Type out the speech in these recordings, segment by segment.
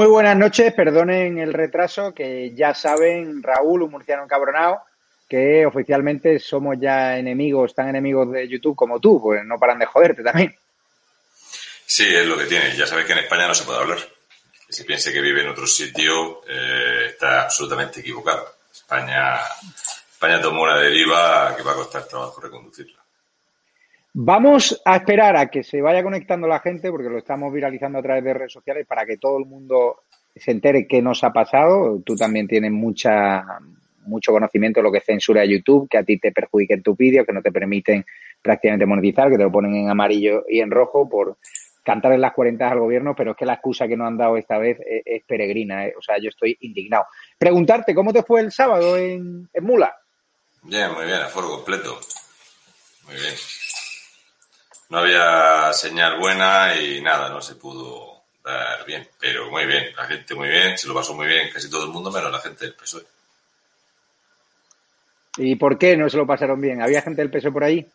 Muy buenas noches, perdonen el retraso, que ya saben, Raúl, un murciano encabronado, que oficialmente somos ya enemigos, tan enemigos de YouTube como tú, pues no paran de joderte también. Sí, es lo que tiene. Ya sabes que en España no se puede hablar. Si piense que vive en otro sitio, eh, está absolutamente equivocado. España, España tomó una deriva que va a costar trabajo reconducirla. Vamos a esperar a que se vaya conectando la gente, porque lo estamos viralizando a través de redes sociales, para que todo el mundo se entere qué nos ha pasado. Tú también tienes mucha, mucho conocimiento de lo que censura YouTube, que a ti te perjudiquen tus vídeos, que no te permiten prácticamente monetizar, que te lo ponen en amarillo y en rojo por cantar en las cuarentas al gobierno, pero es que la excusa que nos han dado esta vez es, peregrina. ¿eh? O sea, yo estoy indignado. Preguntarte, ¿cómo te fue el sábado en, en Mula? Bien, muy bien, aforo completo. Muy bien no había señal buena y nada, no se pudo dar bien. Pero muy bien, la gente muy bien, se lo pasó muy bien casi todo el mundo, menos la gente del PSOE. ¿Y por qué no se lo pasaron bien? ¿Había gente del PSOE por ahí?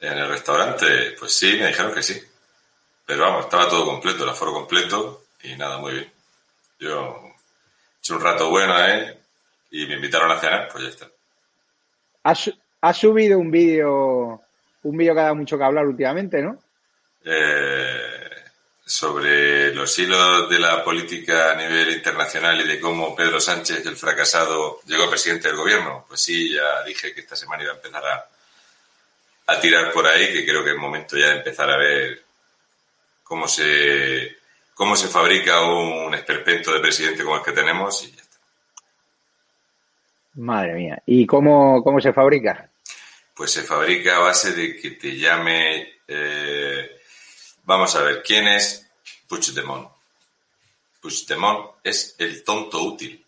En el restaurante, pues sí, me dijeron que sí. Pero vamos, estaba todo completo, el aforo completo y nada, muy bien. Yo he hecho un rato bueno, ¿eh? Y me invitaron a cenar, pues ya está. ¿Has, subido un vídeo un vídeo que ha dado mucho que hablar últimamente, ¿no? Eh, sobre los hilos de la política a nivel internacional y de cómo Pedro Sánchez, el fracasado, llegó presidente del gobierno. Pues sí, ya dije que esta semana iba a empezar a, a tirar por ahí, que creo que es momento ya de empezar a ver cómo se, cómo se fabrica un esperpento de presidente como el que tenemos y ya está. Madre mía. ¿Y cómo, cómo se fabrica? Pues se fabrica a base de que te llame, eh, vamos a ver, ¿quién es Puigdemont? Puigdemont es el tonto útil.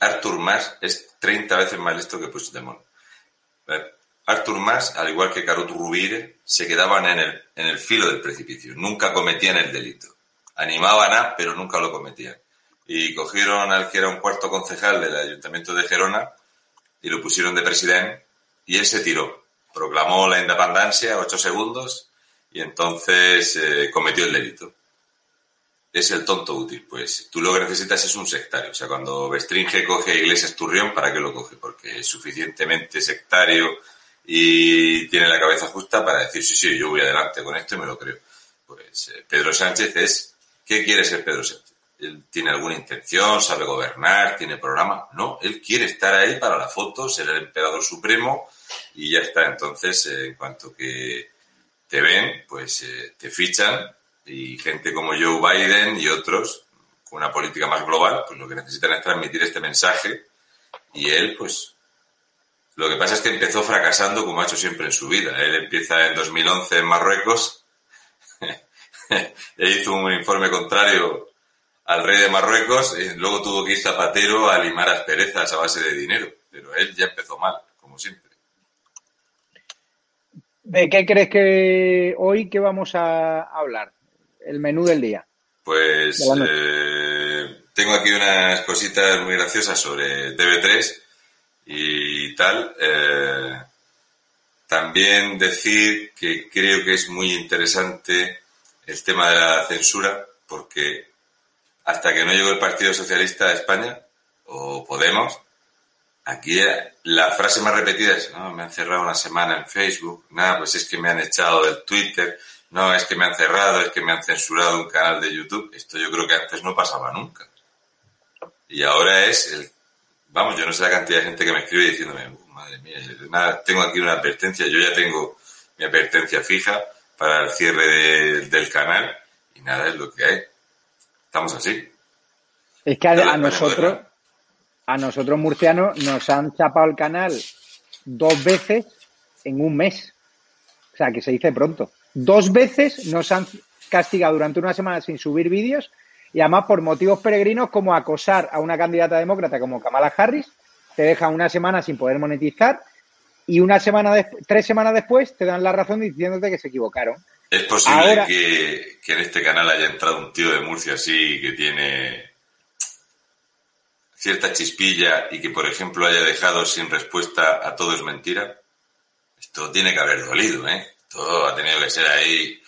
Artur Mas es 30 veces más listo que Puigdemont. Artur Mas, al igual que Carot Rubire, se quedaban en el, en el filo del precipicio. Nunca cometían el delito. Animaban a, pero nunca lo cometían. Y cogieron al que era un cuarto concejal del Ayuntamiento de Gerona y lo pusieron de presidente y él se tiró. Proclamó la independencia, ocho segundos, y entonces eh, cometió el delito. Es el tonto útil. Pues tú lo que necesitas es un sectario. O sea, cuando Bestringe coge Iglesias Turrión, ¿para qué lo coge? Porque es suficientemente sectario y tiene la cabeza justa para decir, sí, sí, yo voy adelante con esto y me lo creo. Pues eh, Pedro Sánchez es, ¿qué quiere ser Pedro Sánchez? él tiene alguna intención, sabe gobernar, tiene programa. No, él quiere estar ahí para la foto, ser el emperador supremo y ya está. Entonces, eh, en cuanto que te ven, pues eh, te fichan y gente como Joe Biden y otros, con una política más global, pues lo que necesitan es transmitir este mensaje y él, pues, lo que pasa es que empezó fracasando como ha hecho siempre en su vida. Él empieza en 2011 en Marruecos e hizo un informe contrario al rey de Marruecos, y luego tuvo que ir Zapatero a limar asperezas a base de dinero, pero él ya empezó mal, como siempre. ¿De qué crees que hoy que vamos a hablar? El menú del día. Pues eh, tengo aquí unas cositas muy graciosas sobre TV3 y tal. Eh, también decir que creo que es muy interesante el tema de la censura, porque hasta que no llegó el Partido Socialista de España, o Podemos, aquí la frase más repetida es, no, me han cerrado una semana en Facebook, nada, pues es que me han echado del Twitter, no, es que me han cerrado, es que me han censurado un canal de YouTube. Esto yo creo que antes no pasaba nunca. Y ahora es el, vamos, yo no sé la cantidad de gente que me escribe diciéndome, madre mía, nada, tengo aquí una advertencia, yo ya tengo mi advertencia fija para el cierre del canal y nada es lo que hay. Estamos así. Es que a, nosotros, a nosotros murcianos, nos han chapado el canal dos veces en un mes. O sea, que se dice pronto. Dos veces nos han castigado durante una semana sin subir vídeos y además por motivos peregrinos como acosar a una candidata demócrata como Kamala Harris, te dejan una semana sin poder monetizar y una semana tres semanas después te dan la razón diciéndote que se equivocaron. ¿Es posible que, en este canal haya entrado un tío de Murcia así que tiene cierta chispilla y que, por ejemplo, haya dejado sin respuesta a todo es mentira? Esto tiene que haber dolido, ¿eh? Todo ha tenido que ser ahí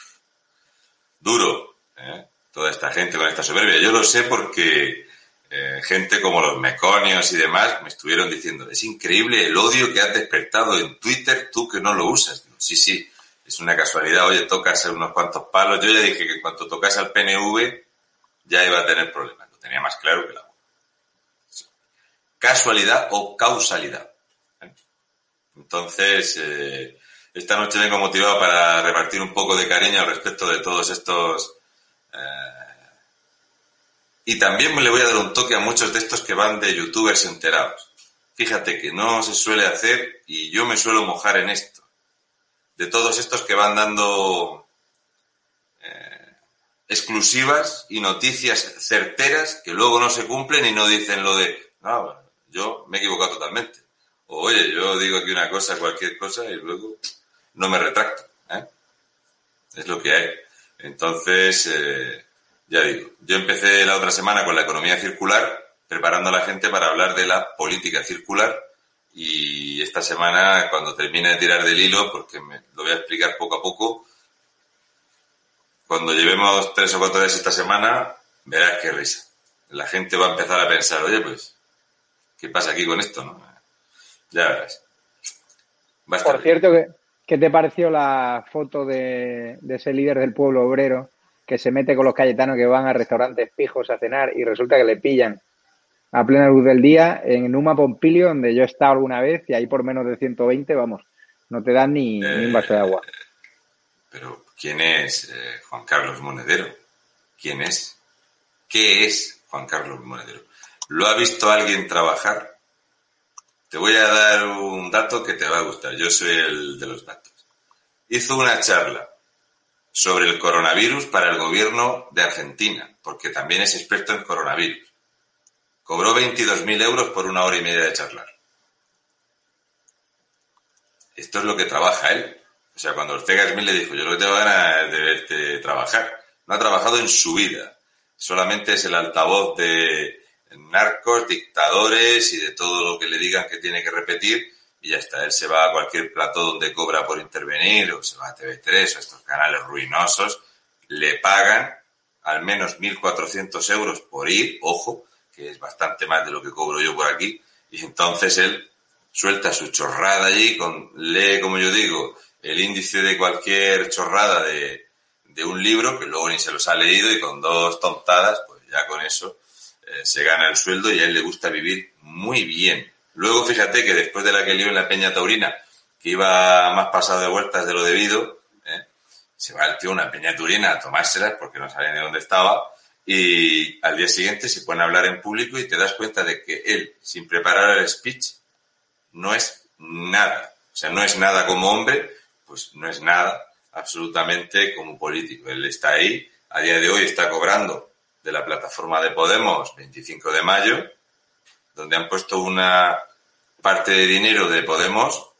duro, ¿eh? toda esta gente con esta soberbia. Yo lo sé porque eh, gente como los meconios y demás me estuvieron diciendo, es increíble el odio que has despertado en Twitter tú que no lo usas. sí, sí, es una casualidad. Oye, tocas unos cuantos palos. Yo ya dije que cuando tocas al PNV ya iba a tener problemas. Lo tenía más claro que la Casualidad o causalidad. Entonces, eh, esta noche vengo motivado para repartir un poco de cariño al respecto de todos estos eh, y también le voy a dar un toque a muchos de estos que van de youtubers enterados. Fíjate que no se suele hacer y yo me suelo mojar en esto. De todos estos que van dando eh, exclusivas y noticias certeras que luego no se cumplen y no dicen lo de, no, yo me he equivocado totalmente. Oye, yo digo aquí una cosa, cualquier cosa y luego no me retracto. ¿eh? Es lo que hay. Entonces, eh, ya digo, yo empecé la otra semana con la economía circular, preparando a la gente para hablar de la política circular y esta semana, cuando termine de tirar del hilo, porque me lo voy a explicar poco a poco, cuando llevemos tres o cuatro días esta semana, verás qué risa. La gente va a empezar a pensar, oye, pues, ¿qué pasa aquí con esto? No? Ya verás. Por cierto, ¿qué, te pareció la foto de ese líder del pueblo obrero que se mete con los cayetanos que van a restaurantes fijos a cenar y resulta que le pillan a plena luz del día en Numa Pompilio, donde yo he estado alguna vez y ahí por menos de 120, vamos, no te dan ni, un vaso de agua. Eh, pero, ¿quién es eh, Juan Carlos Monedero? ¿Quién es? ¿Qué es Juan Carlos Monedero? ¿Lo ha visto alguien trabajar? Te voy a dar un dato que te va a gustar. Yo soy el de los datos. Hizo una charla sobre el coronavirus para el gobierno de Argentina, porque también es experto en coronavirus. Cobró 22.000 euros por una hora y media de charlar. Esto es lo que trabaja él. O sea, cuando Ortega Smith le dijo, yo lo que tengo ganas de verte trabajar. No ha trabajado en su vida. Solamente es el altavoz de narcos, dictadores y de todo lo que le digan que tiene que repetir y ya está. Él se va a cualquier plato donde cobra por intervenir, o se va a TV3 o estos canales ruinosos, le pagan al menos 1.400 euros por ir, ojo, que es bastante más de lo que cobro yo por aquí, y entonces él suelta su chorrada allí, con, lee, como yo digo, el índice de cualquier chorrada de, de un libro, que luego ni se los ha leído, y con dos tontadas, pues ya con eso eh, se gana el sueldo y a él le gusta vivir muy bien. Luego fíjate que después de la que lió en la Peña Taurina, que iba más pasado de vueltas de lo debido, ¿eh? se va el tío a una Peña Taurina a tomárselas porque no sabía ni dónde estaba y al día siguiente se pone a hablar en público y te das cuenta de que él, sin preparar el speech, no es nada. O sea, no es nada como hombre, pues no es nada absolutamente como político. Él está ahí, a día de hoy está cobrando de la plataforma de Podemos 25 de mayo, donde han puesto una parte de dinero de Podemos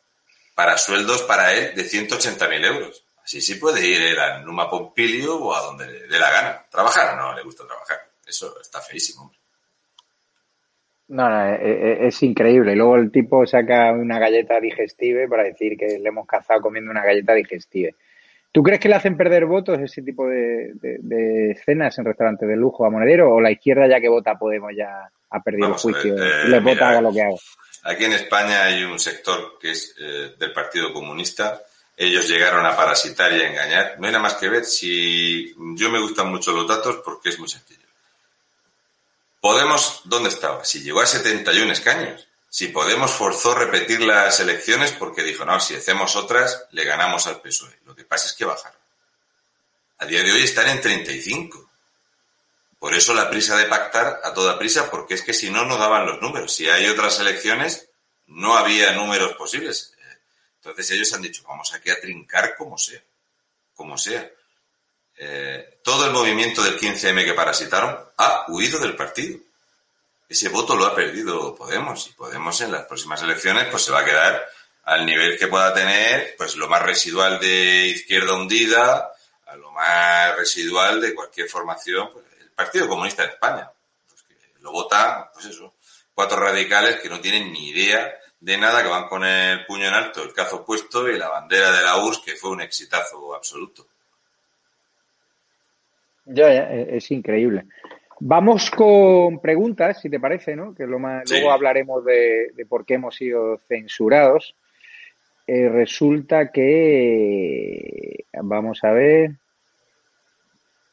para sueldos para él de 180.000 euros. Así sí puede ir a Numa Pompilio o a donde le dé la gana. Trabajar no le gusta trabajar. Eso está feísimo. No, no, eh, eh, es, increíble. Luego el tipo saca una galleta digestive para decir que le hemos cazado comiendo una galleta digestive. ¿Tú crees que le hacen perder votos ese tipo de, de, cenas en restaurantes de lujo a Monedero o la izquierda ya que vota Podemos ya ha perdido el juicio y le vota haga lo que haga? Aquí en España hay un sector que es eh, del Partido Comunista. Ellos llegaron a parasitar y a engañar. No nada más que ver si yo me gustan mucho los datos porque es muy sencillo. Podemos, ¿dónde estaba? Si llegó a 71 escaños. Si Podemos forzó repetir las elecciones porque dijo, no, si hacemos otras, le ganamos al PSOE. Lo que pasa es que bajaron. A día de hoy están en 35. Por eso la prisa de pactar a toda prisa, porque es que si no, no daban los números. Si hay otras elecciones, no había números posibles. Entonces ellos han dicho, vamos aquí a trincar como sea, como sea. Eh, todo el movimiento del 15M que parasitaron ha huido del partido. Ese voto lo ha perdido Podemos y Podemos en las próximas elecciones pues se va a quedar al nivel que pueda tener pues lo más residual de izquierda hundida a lo más residual de cualquier formación pues, Partido Comunista de España. Pues lo votan, pues eso, cuatro radicales que no tienen ni idea de nada, que van con el puño en alto, el cazo puesto y la bandera de la URSS, que fue un exitazo absoluto. Ya, ya, es increíble. Vamos con preguntas, si te parece, ¿no? Que lo más, luego hablaremos de, por qué hemos sido censurados. Eh, resulta que, vamos a ver,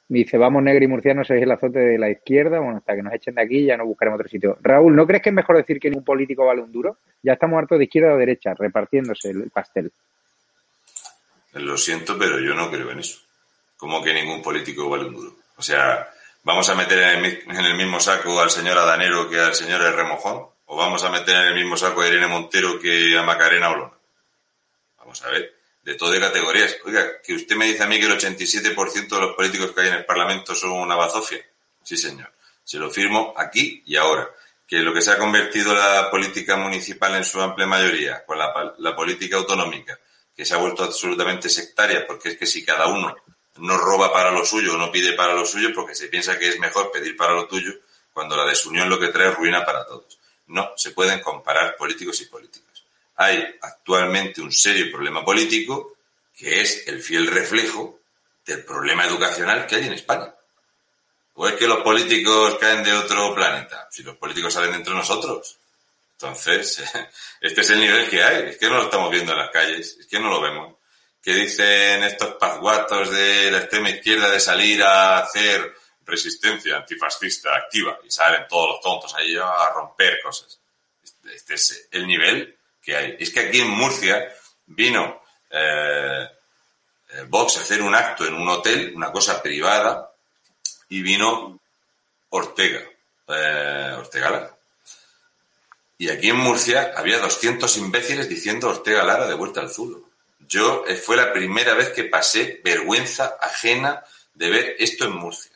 dice, vamos negro y murciano, sois el azote de la izquierda, bueno, hasta que nos echen de aquí ya no buscaremos otro sitio. Raúl, ¿no crees que es mejor decir que ningún político vale un duro? Ya estamos hartos de izquierda o derecha, repartiéndose el pastel. Lo siento, pero yo no creo en eso. ¿Cómo que ningún político vale un duro? O sea, ¿vamos a meter en el, mismo saco al señor Adanero que al señor Remojón? ¿O vamos a meter en el mismo saco a Irene Montero que a Macarena Olona? Vamos a ver, de todas categorías. Oiga, que usted me dice a mí que el 87% de los políticos que hay en el Parlamento son una bazofia. Sí, señor. Se lo firmo aquí y ahora. Que lo que se ha convertido la política municipal en su amplia mayoría, con la, la política autonómica, que se ha vuelto absolutamente sectaria, porque es que si cada uno no roba para lo suyo no pide para lo suyo porque se piensa que es mejor pedir para lo tuyo cuando la desunión lo que trae es ruina para todos. No se pueden comparar políticos y políticos. Hay actualmente un serio problema político que es el fiel reflejo del problema educacional que hay en España. ¿O es que los políticos caen de otro planeta? Si los políticos salen de entre nosotros. Entonces, este es el nivel que hay. Es que no lo estamos viendo en las calles, es que no lo vemos que dicen estos pazguatos de la extrema izquierda de salir a hacer resistencia antifascista activa y salen todos los tontos ahí a romper cosas. Este es el nivel que hay. Es que aquí en Murcia vino eh, eh, Vox a hacer un acto en un hotel, una cosa privada, y vino Ortega, eh, Ortega Lara. Y aquí en Murcia había 200 imbéciles diciendo Ortega Lara de vuelta al zulo. Yo eh, fue la primera vez que pasé vergüenza ajena de ver esto en Murcia.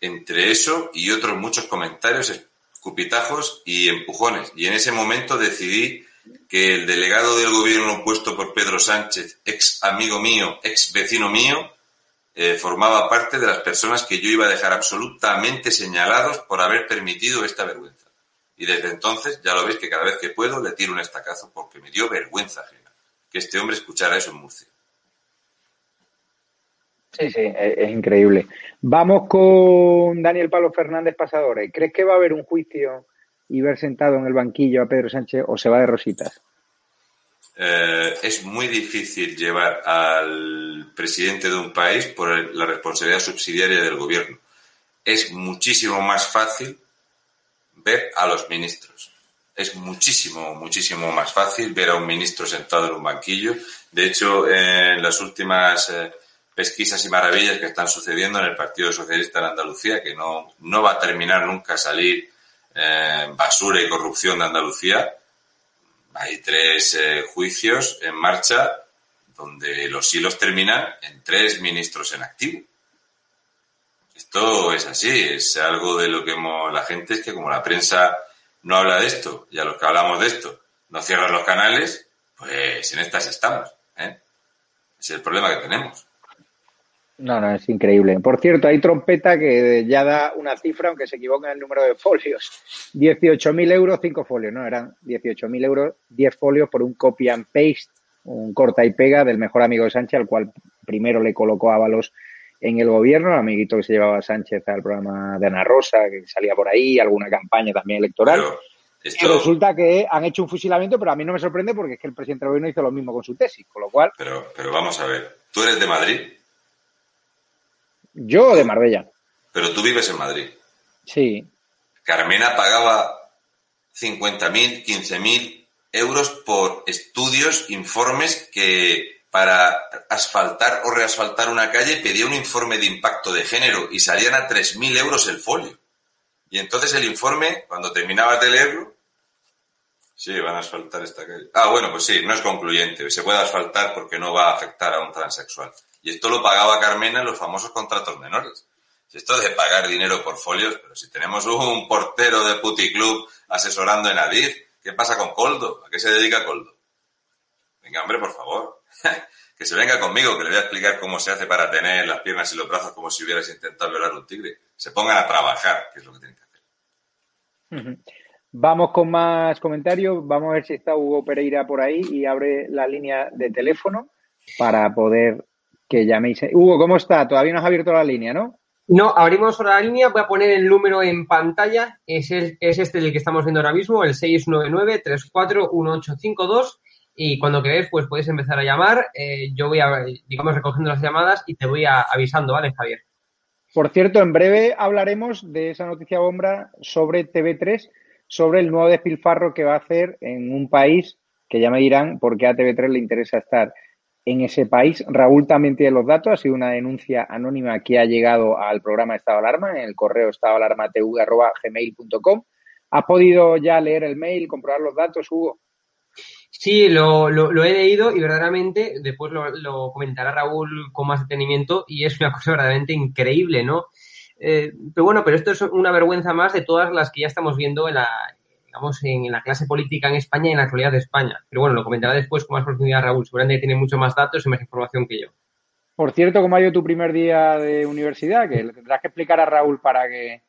Entre eso y otros muchos comentarios, escupitajos y empujones. Y en ese momento decidí que el delegado del gobierno puesto por Pedro Sánchez, ex amigo mío, ex vecino mío, eh, formaba parte de las personas que yo iba a dejar absolutamente señalados por haber permitido esta vergüenza. Y desde entonces, ya lo veis que cada vez que puedo le tiro un estacazo porque me dio vergüenza ajena que este hombre escuchara eso en Murcia. Sí, sí, es, increíble. Vamos con Daniel Pablo Fernández Pasadores. ¿Crees que va a haber un juicio y ver sentado en el banquillo a Pedro Sánchez o se va de rositas? Eh, es muy difícil llevar al presidente de un país por la responsabilidad subsidiaria del gobierno. Es muchísimo más fácil ver a los ministros es muchísimo, muchísimo más fácil ver a un ministro sentado en un banquillo. De hecho, en las últimas eh, pesquisas y maravillas que están sucediendo en el Partido Socialista en Andalucía, que no, no va a terminar nunca salir eh, basura y corrupción de Andalucía, hay tres eh, juicios en marcha donde los hilos terminan en tres ministros en activo. Esto es así, es algo de lo que la gente es que como la prensa no habla de esto y a los que hablamos de esto no cierran los canales, pues en estas estamos. ¿eh? Es el problema que tenemos. No, no, es increíble. Por cierto, hay trompeta que ya da una cifra, aunque se equivoca en el número de folios. 18.000 euros, 5 folios, ¿no? Eran 18.000 euros, 10 folios por un copy and paste, un corta y pega del mejor amigo de Sánchez, al cual primero le colocó Ábalos en el gobierno, el amiguito que se llevaba Sánchez al programa de Ana Rosa, que salía por ahí, alguna campaña también electoral. Y resulta que han hecho un fusilamiento, pero a mí no me sorprende porque es que el presidente del gobierno hizo lo mismo con su tesis, con lo cual... Pero, pero vamos a ver, ¿tú eres de Madrid? Yo de Marbella. Pero tú vives en Madrid. Sí. Carmena pagaba 50.000, 15.000 euros por estudios, informes que para asfaltar o reasfaltar una calle pedía un informe de impacto de género y salían a 3.000 euros el folio. Y entonces el informe, cuando terminaba de leerlo, sí, van a asfaltar esta calle. Ah, bueno, pues sí, no es concluyente. Se puede asfaltar porque no va a afectar a un transexual. Y esto lo pagaba Carmena en los famosos contratos menores. Esto de pagar dinero por folios, pero si tenemos un portero de puticlub asesorando en Adir, ¿qué pasa con Coldo? ¿A qué se dedica Coldo? Venga, hombre, por favor. que se venga conmigo, que le voy a explicar cómo se hace para tener las piernas y los brazos como si hubieras intentado violar un tigre. Se pongan a trabajar, que es lo que tienen que hacer. Vamos con más comentarios. Vamos a ver si está Hugo Pereira por ahí y abre la línea de teléfono para poder que llaméis. Hugo, ¿cómo está? Todavía no has abierto la línea, ¿no? No, abrimos la línea, voy a poner el número en pantalla, es, es este el que estamos viendo ahora mismo, el 699-341852 y cuando queréis pues podéis empezar a llamar, eh, yo voy a, digamos, recogiendo las llamadas y te voy a, avisando, ¿vale, Javier? Por cierto, en breve hablaremos de esa noticia bomba sobre TV3, sobre el nuevo despilfarro que va a hacer en un país que ya me dirán por qué a TV3 le interesa estar en ese país. Raúl también tiene los datos, ha sido una denuncia anónima que ha llegado al programa Estado Alarma, en el correo estadoalarmatv.gmail.com. ¿Has podido ya leer el mail, comprobar los datos, Hugo? Sí, lo, lo, he leído y verdaderamente después lo, comentará Raúl con más detenimiento y es una cosa verdaderamente increíble, ¿no? Eh, pero bueno, pero esto es una vergüenza más de todas las que ya estamos viendo en la, digamos, en, la clase política en España y en la actualidad de España. Pero bueno, lo comentará después con más profundidad Raúl. Seguramente tiene mucho más datos y más información que yo. Por cierto, ¿cómo ha ido tu primer día de universidad? Que le tendrás que explicar a Raúl para que,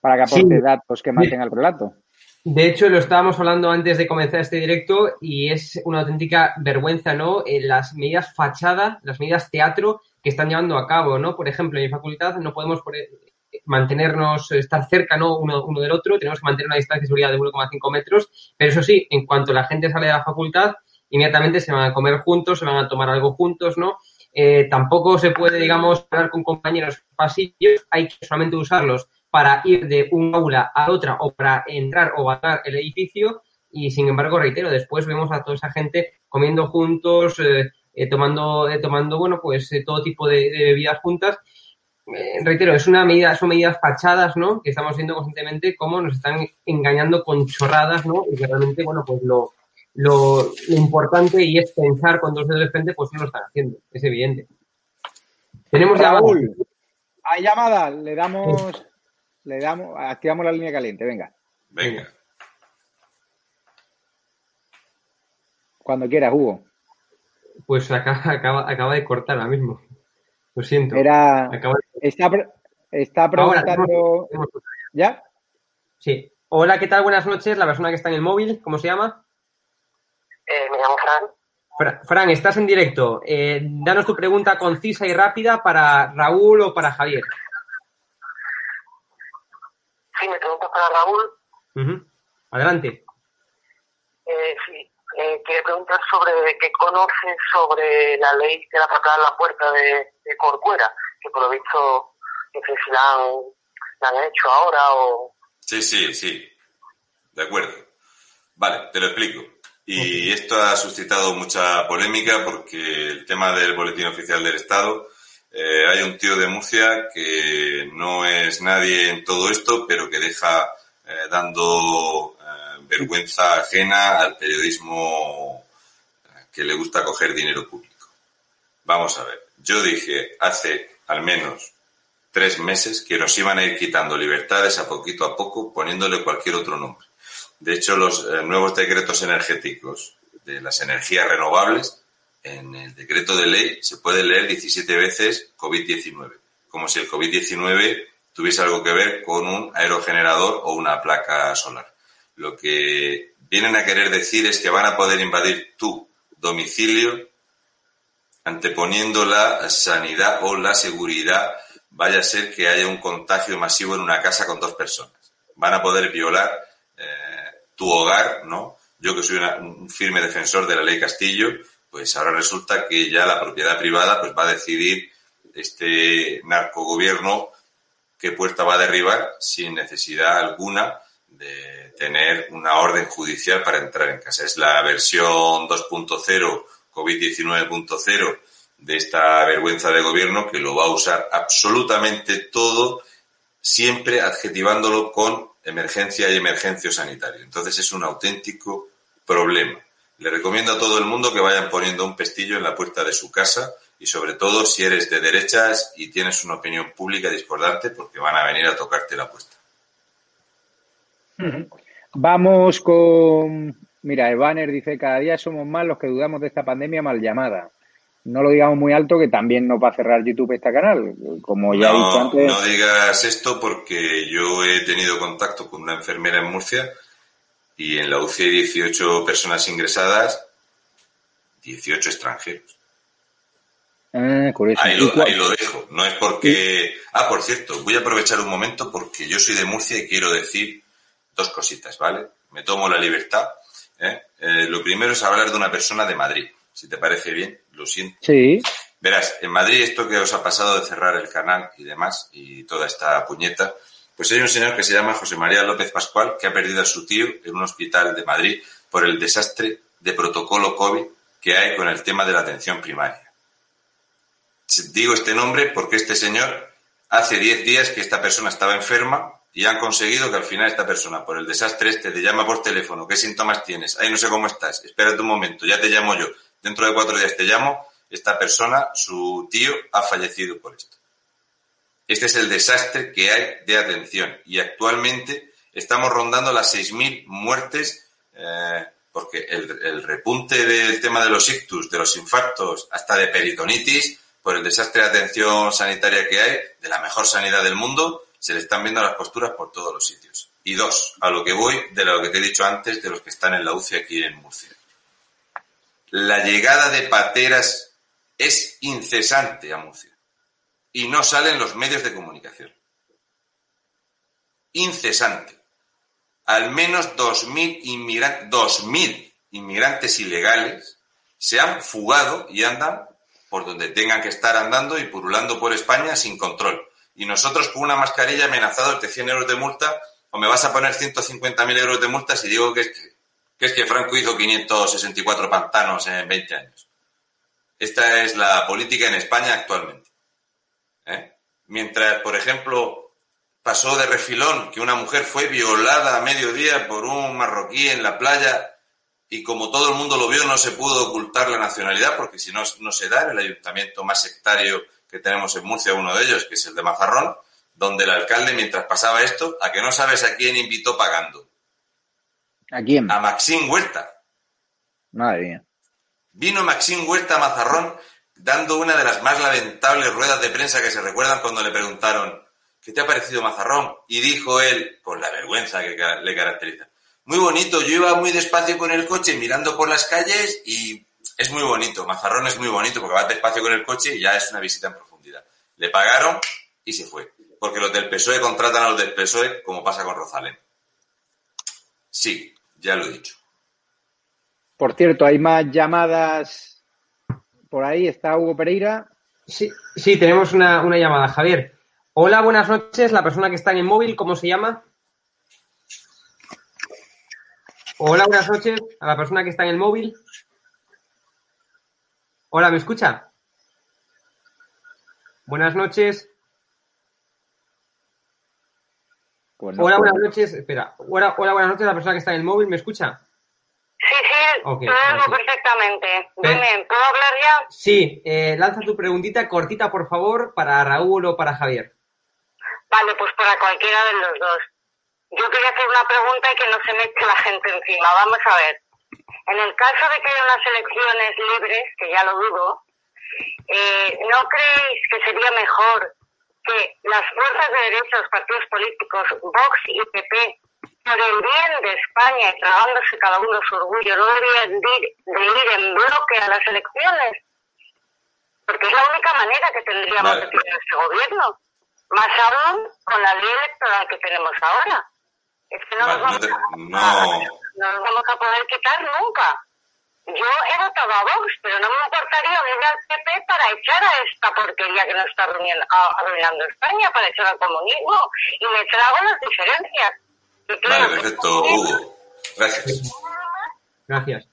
para que aporte datos que maten al relato. De hecho, lo estábamos hablando antes de comenzar este directo y es una auténtica vergüenza, ¿no? En las medidas fachada, las medidas teatro que están llevando a cabo, ¿no? Por ejemplo, en mi facultad no podemos mantenernos, estar cerca, ¿no? Uno, uno del otro, tenemos que mantener una distancia de seguridad de 1,5 metros, pero eso sí, en cuanto la gente sale de la facultad, inmediatamente se van a comer juntos, se van a tomar algo juntos, ¿no? Eh, tampoco se puede, digamos, hablar con compañeros pasillos, hay que solamente usarlos para ir de un aula a otra o para entrar o bajar el edificio y sin embargo, reitero, después vemos a toda esa gente comiendo juntos, eh, eh, tomando, eh, tomando, bueno, pues todo tipo de, bebidas juntas. reitero, es una medida, son medidas fachadas, ¿no? Que estamos viendo constantemente cómo nos están engañando con chorradas, ¿no? Y que realmente, bueno, pues lo, lo, importante y es pensar con dos dedos de frente, pues no lo están haciendo, es evidente. Tenemos Raúl, hay llamada, le damos le damos, activamos la línea caliente, venga. Venga. Cuando quieras, Hugo. Pues acaba, acaba, de cortar ahora mismo. Lo siento. Era. Está, está preguntando. ¿Ya? Sí. Hola, ¿qué tal? Buenas noches. La persona que está en el móvil, ¿cómo se llama? Eh, me llamo Fran. Fran, estás en directo. Eh, danos tu pregunta concisa y rápida para Raúl o para Javier. Sí, me preguntas para Raúl. Adelante. Eh, sí, eh, quería preguntar sobre qué conoces sobre la ley que la sacada a la puerta de, Corcuera, que por lo visto, no sé si la han, la han hecho ahora o... Sí, sí, sí. De acuerdo. Vale, te lo explico. Y esto ha suscitado mucha polémica porque el tema del Boletín Oficial del Estado eh, hay un tío de Murcia que no es nadie en todo esto, pero que deja eh, dando eh, vergüenza ajena al periodismo que le gusta coger dinero público. Vamos a ver, yo dije hace al menos tres meses que nos iban a ir quitando libertades a poquito a poco poniéndole cualquier otro nombre. De hecho, los nuevos decretos energéticos de las energías renovables en el decreto de ley se puede leer 17 veces COVID-19, como si el COVID-19 tuviese algo que ver con un aerogenerador o una placa solar. Lo que vienen a querer decir es que van a poder invadir tu domicilio anteponiendo la sanidad o la seguridad, vaya a ser que haya un contagio masivo en una casa con dos personas. Van a poder violar eh, tu hogar, ¿no? Yo que soy un firme defensor de la ley Castillo, pues ahora resulta que ya la propiedad privada pues va a decidir este narcogobierno qué puerta va a derribar sin necesidad alguna de tener una orden judicial para entrar en casa. Es la versión 2.0, COVID-19.0 de esta vergüenza de gobierno que lo va a usar absolutamente todo, siempre adjetivándolo con emergencia y emergencio sanitario. Entonces es un auténtico problema. Le recomiendo a todo el mundo que vayan poniendo un pestillo en la puerta de su casa y sobre todo si eres de derechas y tienes una opinión pública discordante porque van a venir a tocarte la puerta. Vamos con... Mira, el banner dice, cada día somos más los que dudamos de esta pandemia mal llamada. No lo digamos muy alto que también nos va a cerrar YouTube este canal, como ya he dicho antes. No digas esto porque yo he tenido contacto con una enfermera en Murcia y en la UCI hay 18 personas ingresadas, 18 extranjeros. Ah. Ahí ¿Y lo, ahí lo dejo. No es porque. Ah, por cierto, voy a aprovechar un momento porque yo soy de Murcia y quiero decir dos cositas, ¿vale? Me tomo la libertad. ¿eh? Eh, lo primero es hablar de una persona de Madrid. Si te parece bien, lo siento. Sí, Verás, en Madrid esto que os ha pasado de cerrar el canal y demás, y toda esta puñeta, pues hay un señor que se llama José María López Pascual, que ha perdido a su tío en un hospital de Madrid por el desastre de protocolo COVID que hay con el tema de la atención primaria. Digo este nombre porque este señor hace 10 días que esta persona estaba enferma y han conseguido que al final esta persona, por el desastre este, te llama por teléfono, ¿qué síntomas tienes? Ay, no sé cómo estás, espérate un momento, ya te llamo yo, dentro de cuatro días te llamo, esta persona, su tío, ha fallecido por esto. Este es el desastre que hay de atención y actualmente estamos rondando las 6.000 muertes eh, porque el, el repunte del tema de los ictus, de los infartos, hasta de peritonitis, por el desastre de atención sanitaria que hay, de la mejor sanidad del mundo, se le están viendo las posturas por todos los sitios. Y dos, a lo que voy de lo que te he dicho antes, de los que están en la UCI aquí en Murcia. La llegada de pateras es incesante a Murcia y no salen los medios de comunicación. Incesante. Al menos 2.000 inmigrantes, 2.000 inmigrantes ilegales se han fugado y andan por donde tengan que estar andando y purulando por España sin control. Y nosotros con una mascarilla amenazados de 100 euros de multa o me vas a poner 150.000 euros de multa si digo que es que, que es que Franco hizo 564 pantanos en 20 años. Esta es la política en España actualmente. Mientras, por ejemplo, pasó de refilón que una mujer fue violada a mediodía por un marroquí en la playa y como todo el mundo lo vio no se pudo ocultar la nacionalidad porque si no, no se da en el ayuntamiento más sectario que tenemos en Murcia, uno de ellos, que es el de Mazarrón, donde el alcalde, mientras pasaba esto, a que no sabes a quién invitó pagando. ¿a quién? A Maxim Huerta. Madre mía. Vino Maxim Huerta a Mazarrón dando una de las más lamentables ruedas de prensa que se recuerdan cuando le preguntaron ¿qué te ha parecido Mazarrón? Y dijo él, con la vergüenza que le caracteriza, muy bonito, yo iba muy despacio con el coche mirando por las calles y es muy bonito, Mazarrón es muy bonito porque va despacio con el coche y ya es una visita en profundidad. Le pagaron y se fue, porque los del PSOE contratan a los del PSOE como pasa con Rosalén. Sí, ya lo he dicho. Por cierto, hay más llamadas por ahí. Está Hugo Pereira. Sí, sí, tenemos una, una llamada, Javier. Hola, buenas noches. La persona que está en el móvil, ¿cómo se llama? Hola, buenas noches. A la persona que está en el móvil. Hola, ¿me escucha? Buenas noches. Pues Hola, buenas noches. Espera. Hola, hola, buenas noches. La persona que está en el móvil, ¿me escucha? Sí, sí, Ok, te oigo perfectamente. Pe- Dime, ¿puedo hablar ya? Sí, eh, lanza tu preguntita cortita, por favor, para Raúl o para Javier. Vale, pues para cualquiera de los dos. Yo quería hacer una pregunta y que no se me eche la gente encima. Vamos a ver. En el caso de que haya unas elecciones libres, que ya lo dudo, eh, ¿no creéis que sería mejor que las fuerzas de derecha, los partidos políticos, Vox y PP, por el bien de España y tragándose cada uno su orgullo, no deberían de ir, de ir en bloque a las elecciones? Porque es la única manera que tendríamos Vale. de tener este gobierno. Más aún con la ley electoral que tenemos ahora. Es que no, Vale, nos, vamos no a, no. no nos vamos a poder quitar nunca. Yo he votado a Vox, pero no me importaría unirme al PP para echar a esta porquería que nos está arruinando España, para echar al comunismo. Y me trago las diferencias. Vale, perfecto, Hugo. Gracias. Gracias.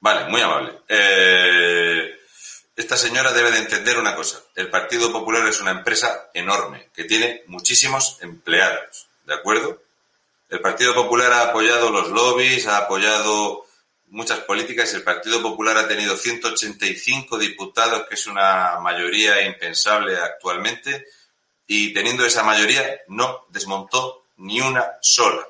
Vale, muy amable. Eh, esta señora debe de entender una cosa. El Partido Popular es una empresa enorme que tiene muchísimos empleados. ¿De acuerdo? El Partido Popular ha apoyado los lobbies, ha apoyado muchas políticas. El Partido Popular ha tenido 185 diputados, que es una mayoría impensable actualmente. Y teniendo esa mayoría, no desmontó ni una sola.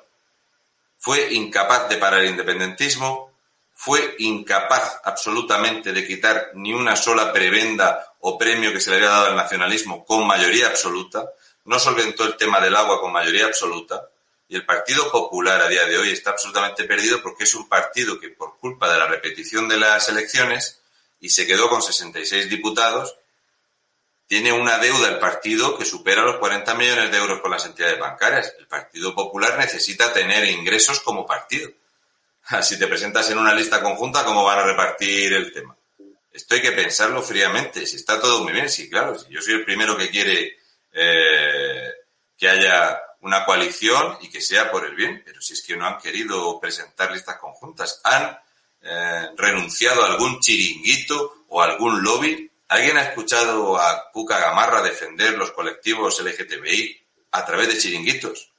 Fue incapaz de parar el independentismo, fue incapaz absolutamente de quitar ni una sola prebenda o premio que se le había dado al nacionalismo con mayoría absoluta, no solventó el tema del agua con mayoría absoluta, y el Partido Popular a día de hoy está absolutamente perdido porque es un partido que por culpa de la repetición de las elecciones y se quedó con 66 diputados, tiene una deuda el partido que supera los 40 millones de euros con las entidades bancarias. El Partido Popular necesita tener ingresos como partido. Si te presentas en una lista conjunta, ¿cómo van a repartir el tema? Esto hay que pensarlo fríamente. Si está todo muy bien, sí, claro. Si yo soy el primero que quiere eh, que haya una coalición y que sea por el bien, pero si es que no han querido presentar listas conjuntas, han eh, renunciado a algún chiringuito o algún lobby. ¿Alguien ha escuchado a Cuca Gamarra defender los colectivos LGTBI a través de chiringuitos?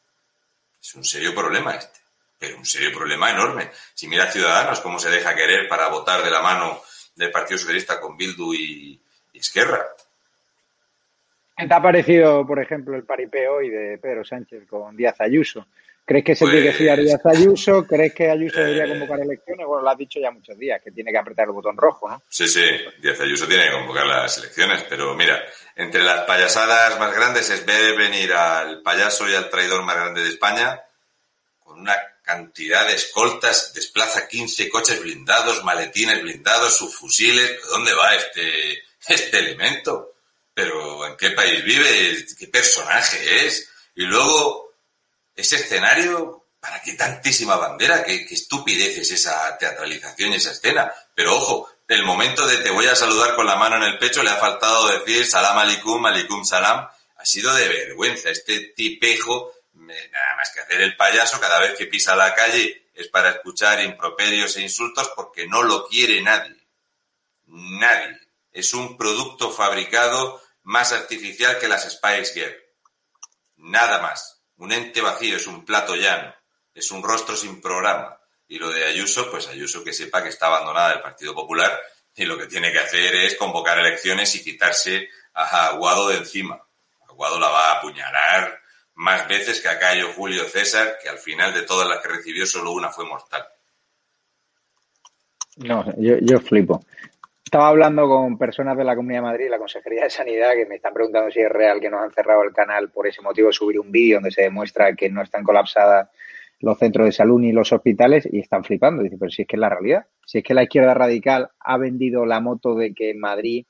Es un serio problema este, pero un serio problema enorme. Si mira Ciudadanos cómo se deja querer para votar de la mano del Partido Socialista con Bildu y, y Esquerra. ¿Qué te ha parecido, por ejemplo, el paripeo hoy de Pedro Sánchez con Díaz Ayuso? ¿Crees que se tiene que fiar Díaz Ayuso? ¿Crees que Ayuso debería eh, convocar elecciones? Bueno, lo has dicho ya muchos días, que tiene que apretar el botón rojo, ¿no? Sí, sí, Díaz Ayuso tiene que convocar las elecciones, pero mira, entre las payasadas más grandes es ver venir al payaso y al traidor más grande de España con una cantidad de escoltas, desplaza 15 coches blindados, maletines blindados, subfusiles. ¿Dónde va este, este elemento? ¿Pero en qué país vive? ¿Qué personaje es? Y luego, ese escenario, ¿para qué tantísima bandera? ¿Qué, qué estupidez es esa teatralización y esa escena? Pero ojo, el momento de te voy a saludar con la mano en el pecho le ha faltado decir salam alikum, alikum salam. Ha sido de vergüenza. Este tipejo, nada más que hacer el payaso cada vez que pisa la calle es para escuchar improperios e insultos porque no lo quiere nadie. Nadie. Es un producto fabricado más artificial que las Spice Girl. Nada más. Un ente vacío, es un plato llano, es un rostro sin programa. Y lo de Ayuso, pues Ayuso que sepa que está abandonada del Partido Popular y lo que tiene que hacer es convocar elecciones y quitarse a Aguado de encima. Aguado la va a apuñalar más veces que a Cayo Julio César, que al final de todas las que recibió solo una fue mortal. No, yo, yo flipo. Estaba hablando con personas de la Comunidad de Madrid, la Consejería de Sanidad, que me están preguntando si es real que nos han cerrado el canal por ese motivo subir un vídeo donde se demuestra que no están colapsadas los centros de salud ni los hospitales y están flipando. Dice, pero si es que es la realidad. Si es que la izquierda radical ha vendido la moto de que en Madrid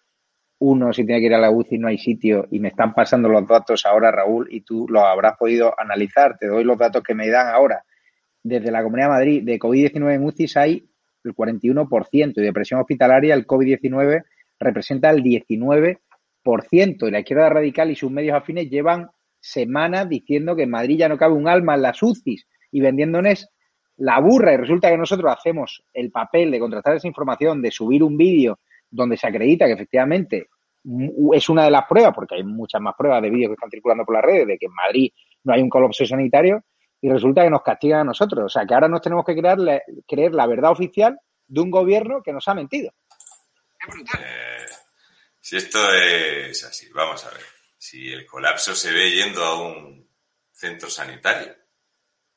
uno si tiene que ir a la UCI no hay sitio y me están pasando los datos ahora, Raúl, y tú los habrás podido analizar. Te doy los datos que me dan ahora. Desde la Comunidad de Madrid, de COVID-19 en UCI hay el 41% y de presión hospitalaria el COVID-19 representa el 19%. Y la izquierda radical y sus medios afines llevan semanas diciendo que en Madrid ya no cabe un alma en las UCIs y vendiéndonos la burra. Y resulta que nosotros hacemos el papel de contratar esa información, de subir un vídeo donde se acredita que efectivamente es una de las pruebas, porque hay muchas más pruebas de vídeos que están circulando por las redes, de que en Madrid no hay un colapso sanitario, y resulta que nos castigan a nosotros. O sea, que ahora nos tenemos que creer, creer la verdad oficial de un gobierno que nos ha mentido. Eh, si esto es así, vamos a ver. Si el colapso se ve yendo a un centro sanitario,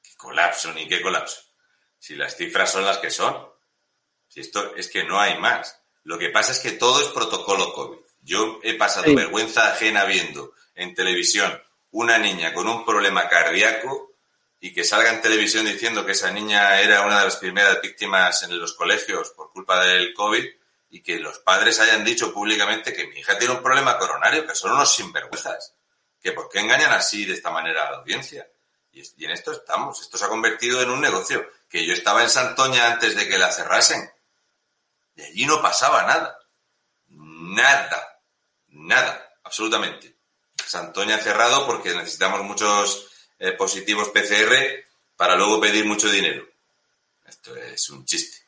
¿qué colapso ni qué colapso? Si las cifras son las que son, si esto es que no hay más. Lo que pasa es que todo es protocolo COVID. Yo he pasado Sí. vergüenza ajena viendo en televisión una niña con un problema cardíaco y que salga en televisión diciendo que esa niña era una de las primeras víctimas en los colegios por culpa del COVID y que los padres hayan dicho públicamente que mi hija tiene un problema coronario, que son unos sinvergüenzas. Que por qué engañan así de esta manera a la audiencia. Y, en esto estamos. Esto se ha convertido en un negocio. Que yo estaba en Santoña antes de que la cerrasen. Y allí no pasaba nada. Nada. Nada. Absolutamente. Santoña cerrado porque necesitamos muchos eh, positivos PCR para luego pedir mucho dinero. Esto es un chiste.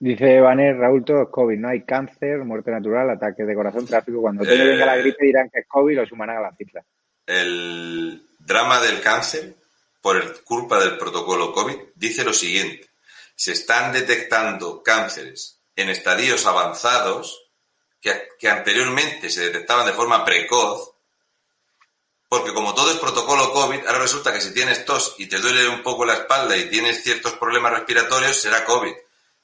Dice Vaner, Raúl, todo es COVID. No hay cáncer, muerte natural, ataques de corazón, tráfico. Cuando te Eh. venga la gripe dirán que es COVID y lo sumarán a la cifra. el drama del cáncer por el, culpa del protocolo COVID dice lo siguiente. Se están detectando cánceres en estadios avanzados que, que anteriormente se detectaban de forma precoz, porque como todo es protocolo COVID, ahora resulta que si tienes tos y te duele un poco la espalda y tienes ciertos problemas respiratorios, será COVID.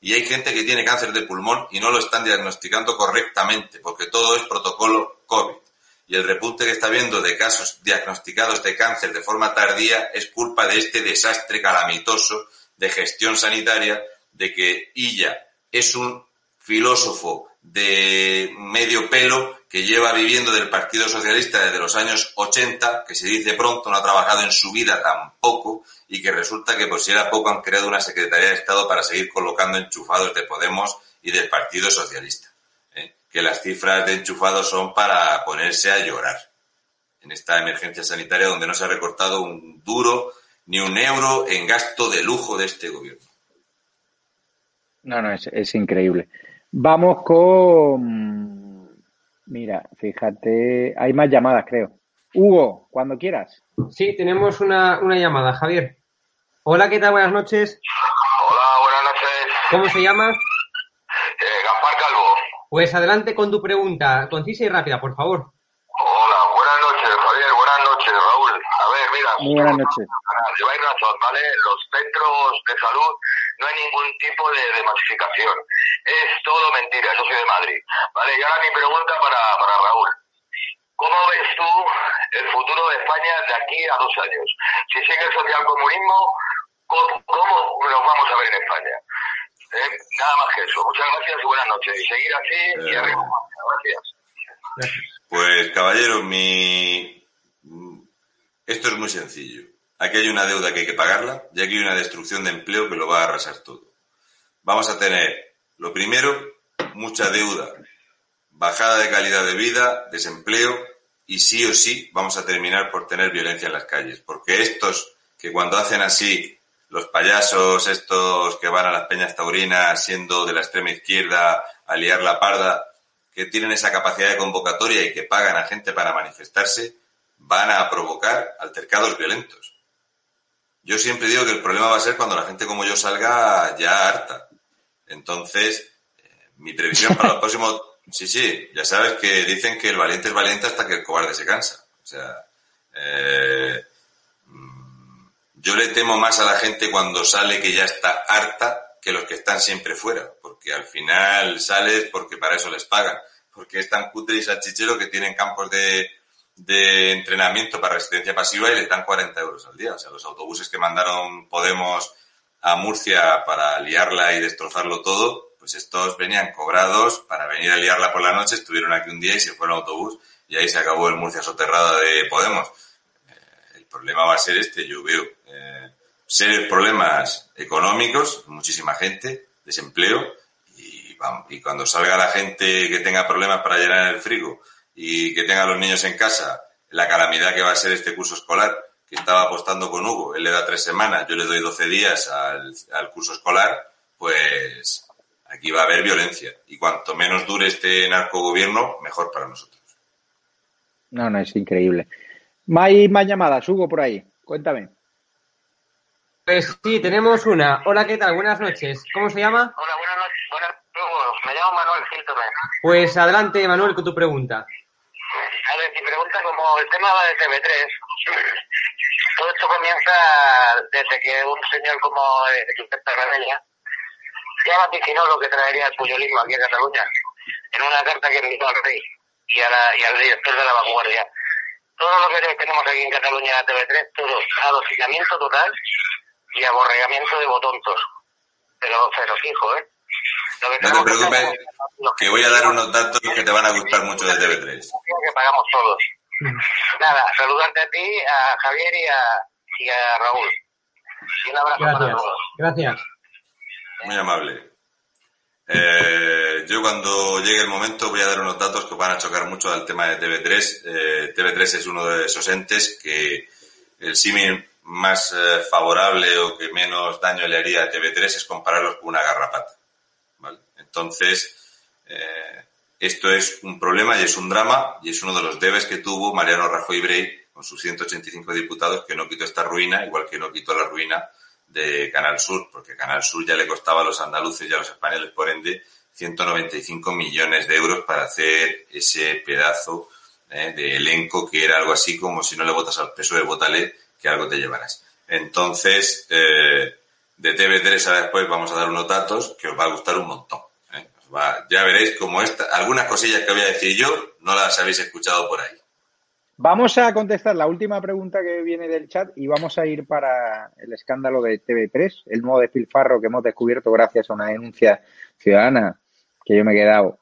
Y hay gente que tiene cáncer de pulmón y no lo están diagnosticando correctamente, porque todo es protocolo COVID. Y el repunte que está habiendo de casos diagnosticados de cáncer de forma tardía es culpa de este desastre calamitoso de gestión sanitaria, de que Illa es un filósofo de medio pelo que lleva viviendo del Partido Socialista desde los años 80, que se dice pronto no ha trabajado en su vida tampoco y que resulta que por si era poco han creado una Secretaría de Estado para seguir colocando enchufados de Podemos y del Partido Socialista. ¿eh? Que las cifras de enchufados son para ponerse a llorar en esta emergencia sanitaria donde no se ha recortado un duro ni un euro en gasto de lujo de este gobierno. No, no, es increíble. Vamos con... Mira, fíjate, hay más llamadas, creo. Hugo, cuando quieras. Sí, tenemos una, una llamada, Javier. Hola, ¿qué tal? Buenas noches. Hola, buenas noches. ¿Cómo se llama? Eh, Gaspar Calvo. Pues adelante con tu pregunta, concisa y rápida, por favor. Hola, buenas noches, Javier. Buenas noches, Raúl. A ver, mira. Muy buenas noches. Lleváis razón, ¿vale? Los centros de salud no hay ningún tipo de, de masificación. Es todo mentira, eso soy de Madrid. Vale, y ahora mi pregunta para, para Raúl. ¿Cómo ves tú el futuro de España de aquí a dos años? Si sigue el socialcomunismo, ¿cómo, cómo nos vamos a ver en España? Eh, nada más que eso. Muchas gracias y buenas noches. Y seguir así y arriba. Gracias. Pues, caballero, mi... esto es muy sencillo. Aquí hay una deuda que hay que pagarla y aquí hay una destrucción de empleo que lo va a arrasar todo. Vamos a tener, lo primero, mucha deuda, bajada de calidad de vida, desempleo y sí o sí vamos a terminar por tener violencia en las calles. Porque estos que cuando hacen así, los payasos, estos que van a las peñas taurinas siendo de la extrema izquierda a liar la parda, que tienen esa capacidad de convocatoria y que pagan a gente para manifestarse, van a provocar altercados violentos. Yo siempre digo que el problema va a ser cuando la gente como yo salga ya harta. Entonces, eh, mi previsión para los próximos... Sí, sí, ya sabes que dicen que el valiente es valiente hasta que el cobarde se cansa. O sea, eh, mm, yo le temo más a la gente cuando sale que ya está harta que los que están siempre fuera, porque al final sales porque para eso les pagan, porque es tan cutre y salchichero que tienen campos de, de entrenamiento para resistencia pasiva y les dan 40 euros al día. O sea, los autobuses que mandaron Podemos a Murcia para liarla y destrozarlo todo, pues estos venían cobrados para venir a liarla por la noche, estuvieron aquí un día y se fueron en autobús y ahí se acabó el Murcia soterrada de Podemos. Eh, el problema va a ser este, yo veo. Eh, serios problemas económicos, muchísima gente, desempleo, y, vamos, y cuando salga la gente que tenga problemas para llenar el frigo y que tenga a los niños en casa, la calamidad que va a ser este curso escolar, que estaba apostando con Hugo, él le da tres semanas, yo le doy 12 días al, al curso escolar, pues aquí va a haber violencia. Y cuanto menos dure este narcogobierno, mejor para nosotros. No, no, es increíble. Hay más llamadas, Hugo, por ahí. Cuéntame. Pues sí, tenemos una. Hola, ¿qué tal? Buenas noches. ¿Cómo se llama? Hola, buenas noches. Buenas noches. Me llamo Manuel. Pues adelante, Manuel, con tu pregunta. A ver, mi pregunta, como el tema va de TV3, todo esto comienza desde que un señor como eh, Josep Tarradella ya vaticinó lo que traería el puyolismo aquí a Cataluña, en una carta que envió al rey y, a la, y al director de la vanguardia. Todo lo que tenemos aquí en Cataluña en TV3, todo, adoctrinamiento total y aborregamiento de botontos. Pero, pero fijo, ¿eh? No te preocupes, que voy a dar unos datos que te van a gustar mucho de TV3. que pagamos todos. Nada, saludarte a ti, a Javier y a, y a Raúl. Y un abrazo para Gracias. todos. Gracias. Muy amable. Eh, yo cuando llegue el momento voy a dar unos datos que van a chocar mucho al tema de TV3. Eh, TV3 es uno de esos entes que el símil más eh, favorable o que menos daño le haría a TV3 es compararlos con una garrapata. Entonces, eh, esto es un problema y es un drama y es uno de los debes que tuvo Mariano Rajoy Brey con sus 185 diputados que no quitó esta ruina, igual que no quitó la ruina de Canal Sur, porque Canal Sur ya le costaba a los andaluces y a los españoles, por ende, 195 millones de euros para hacer ese pedazo eh, de elenco que era algo así como si no le votas al peso de bótale, que algo te llevarás. Entonces, eh, de TV3 a después vamos a dar unos datos que os va a gustar un montón. Va- ya veréis como esta, algunas cosillas que voy a decir yo no las habéis escuchado por ahí. Vamos a contestar la última pregunta que viene del chat y vamos a ir para el escándalo de TV3, el nuevo despilfarro que hemos descubierto gracias a una denuncia ciudadana que yo me he quedado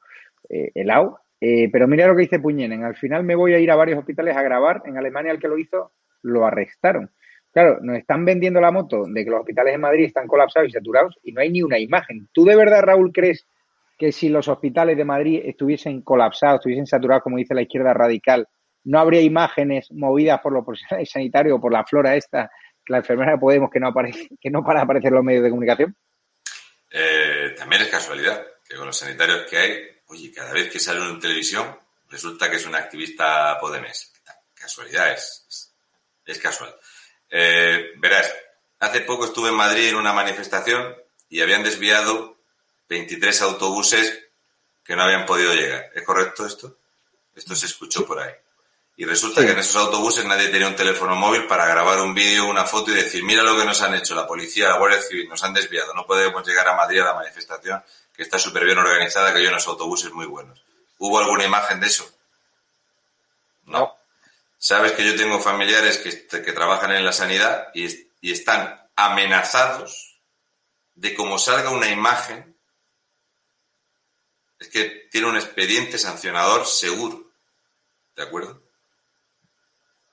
eh, helado. Eh, pero mira lo que dice Puñenen. Al final me voy a ir a varios hospitales a grabar. En Alemania el que lo hizo lo arrestaron. Claro, nos están vendiendo la moto de que los hospitales de Madrid están colapsados y saturados y no hay ni una imagen. ¿Tú de verdad, Raúl, crees que si los hospitales de Madrid estuviesen colapsados, estuviesen saturados, como dice la izquierda radical, no habría imágenes movidas por los profesionales sanitarios o por la flora esta, la enfermera de Podemos que no, aparece, que no para aparecer en los medios de comunicación? Eh, también es casualidad que con los sanitarios que hay, oye, cada vez que sale en televisión, resulta que es un activista podemés. Casualidad es, es casual. Eh, verás, hace poco estuve en Madrid en una manifestación y habían desviado 23 autobuses que no habían podido llegar. ¿Es correcto esto? Esto se escuchó por ahí. Y resulta que en esos autobuses nadie tenía un teléfono móvil para grabar un vídeo, una foto y decir, mira lo que nos han hecho la policía, la Guardia Civil, nos han desviado, no podemos llegar a Madrid a la manifestación, que está súper bien organizada, que hay unos autobuses muy buenos. ¿Hubo alguna imagen de eso? No. Sabes que yo tengo familiares que, que trabajan en la sanidad y, y están amenazados de cómo salga una imagen, es que tiene un expediente sancionador seguro. ¿De acuerdo?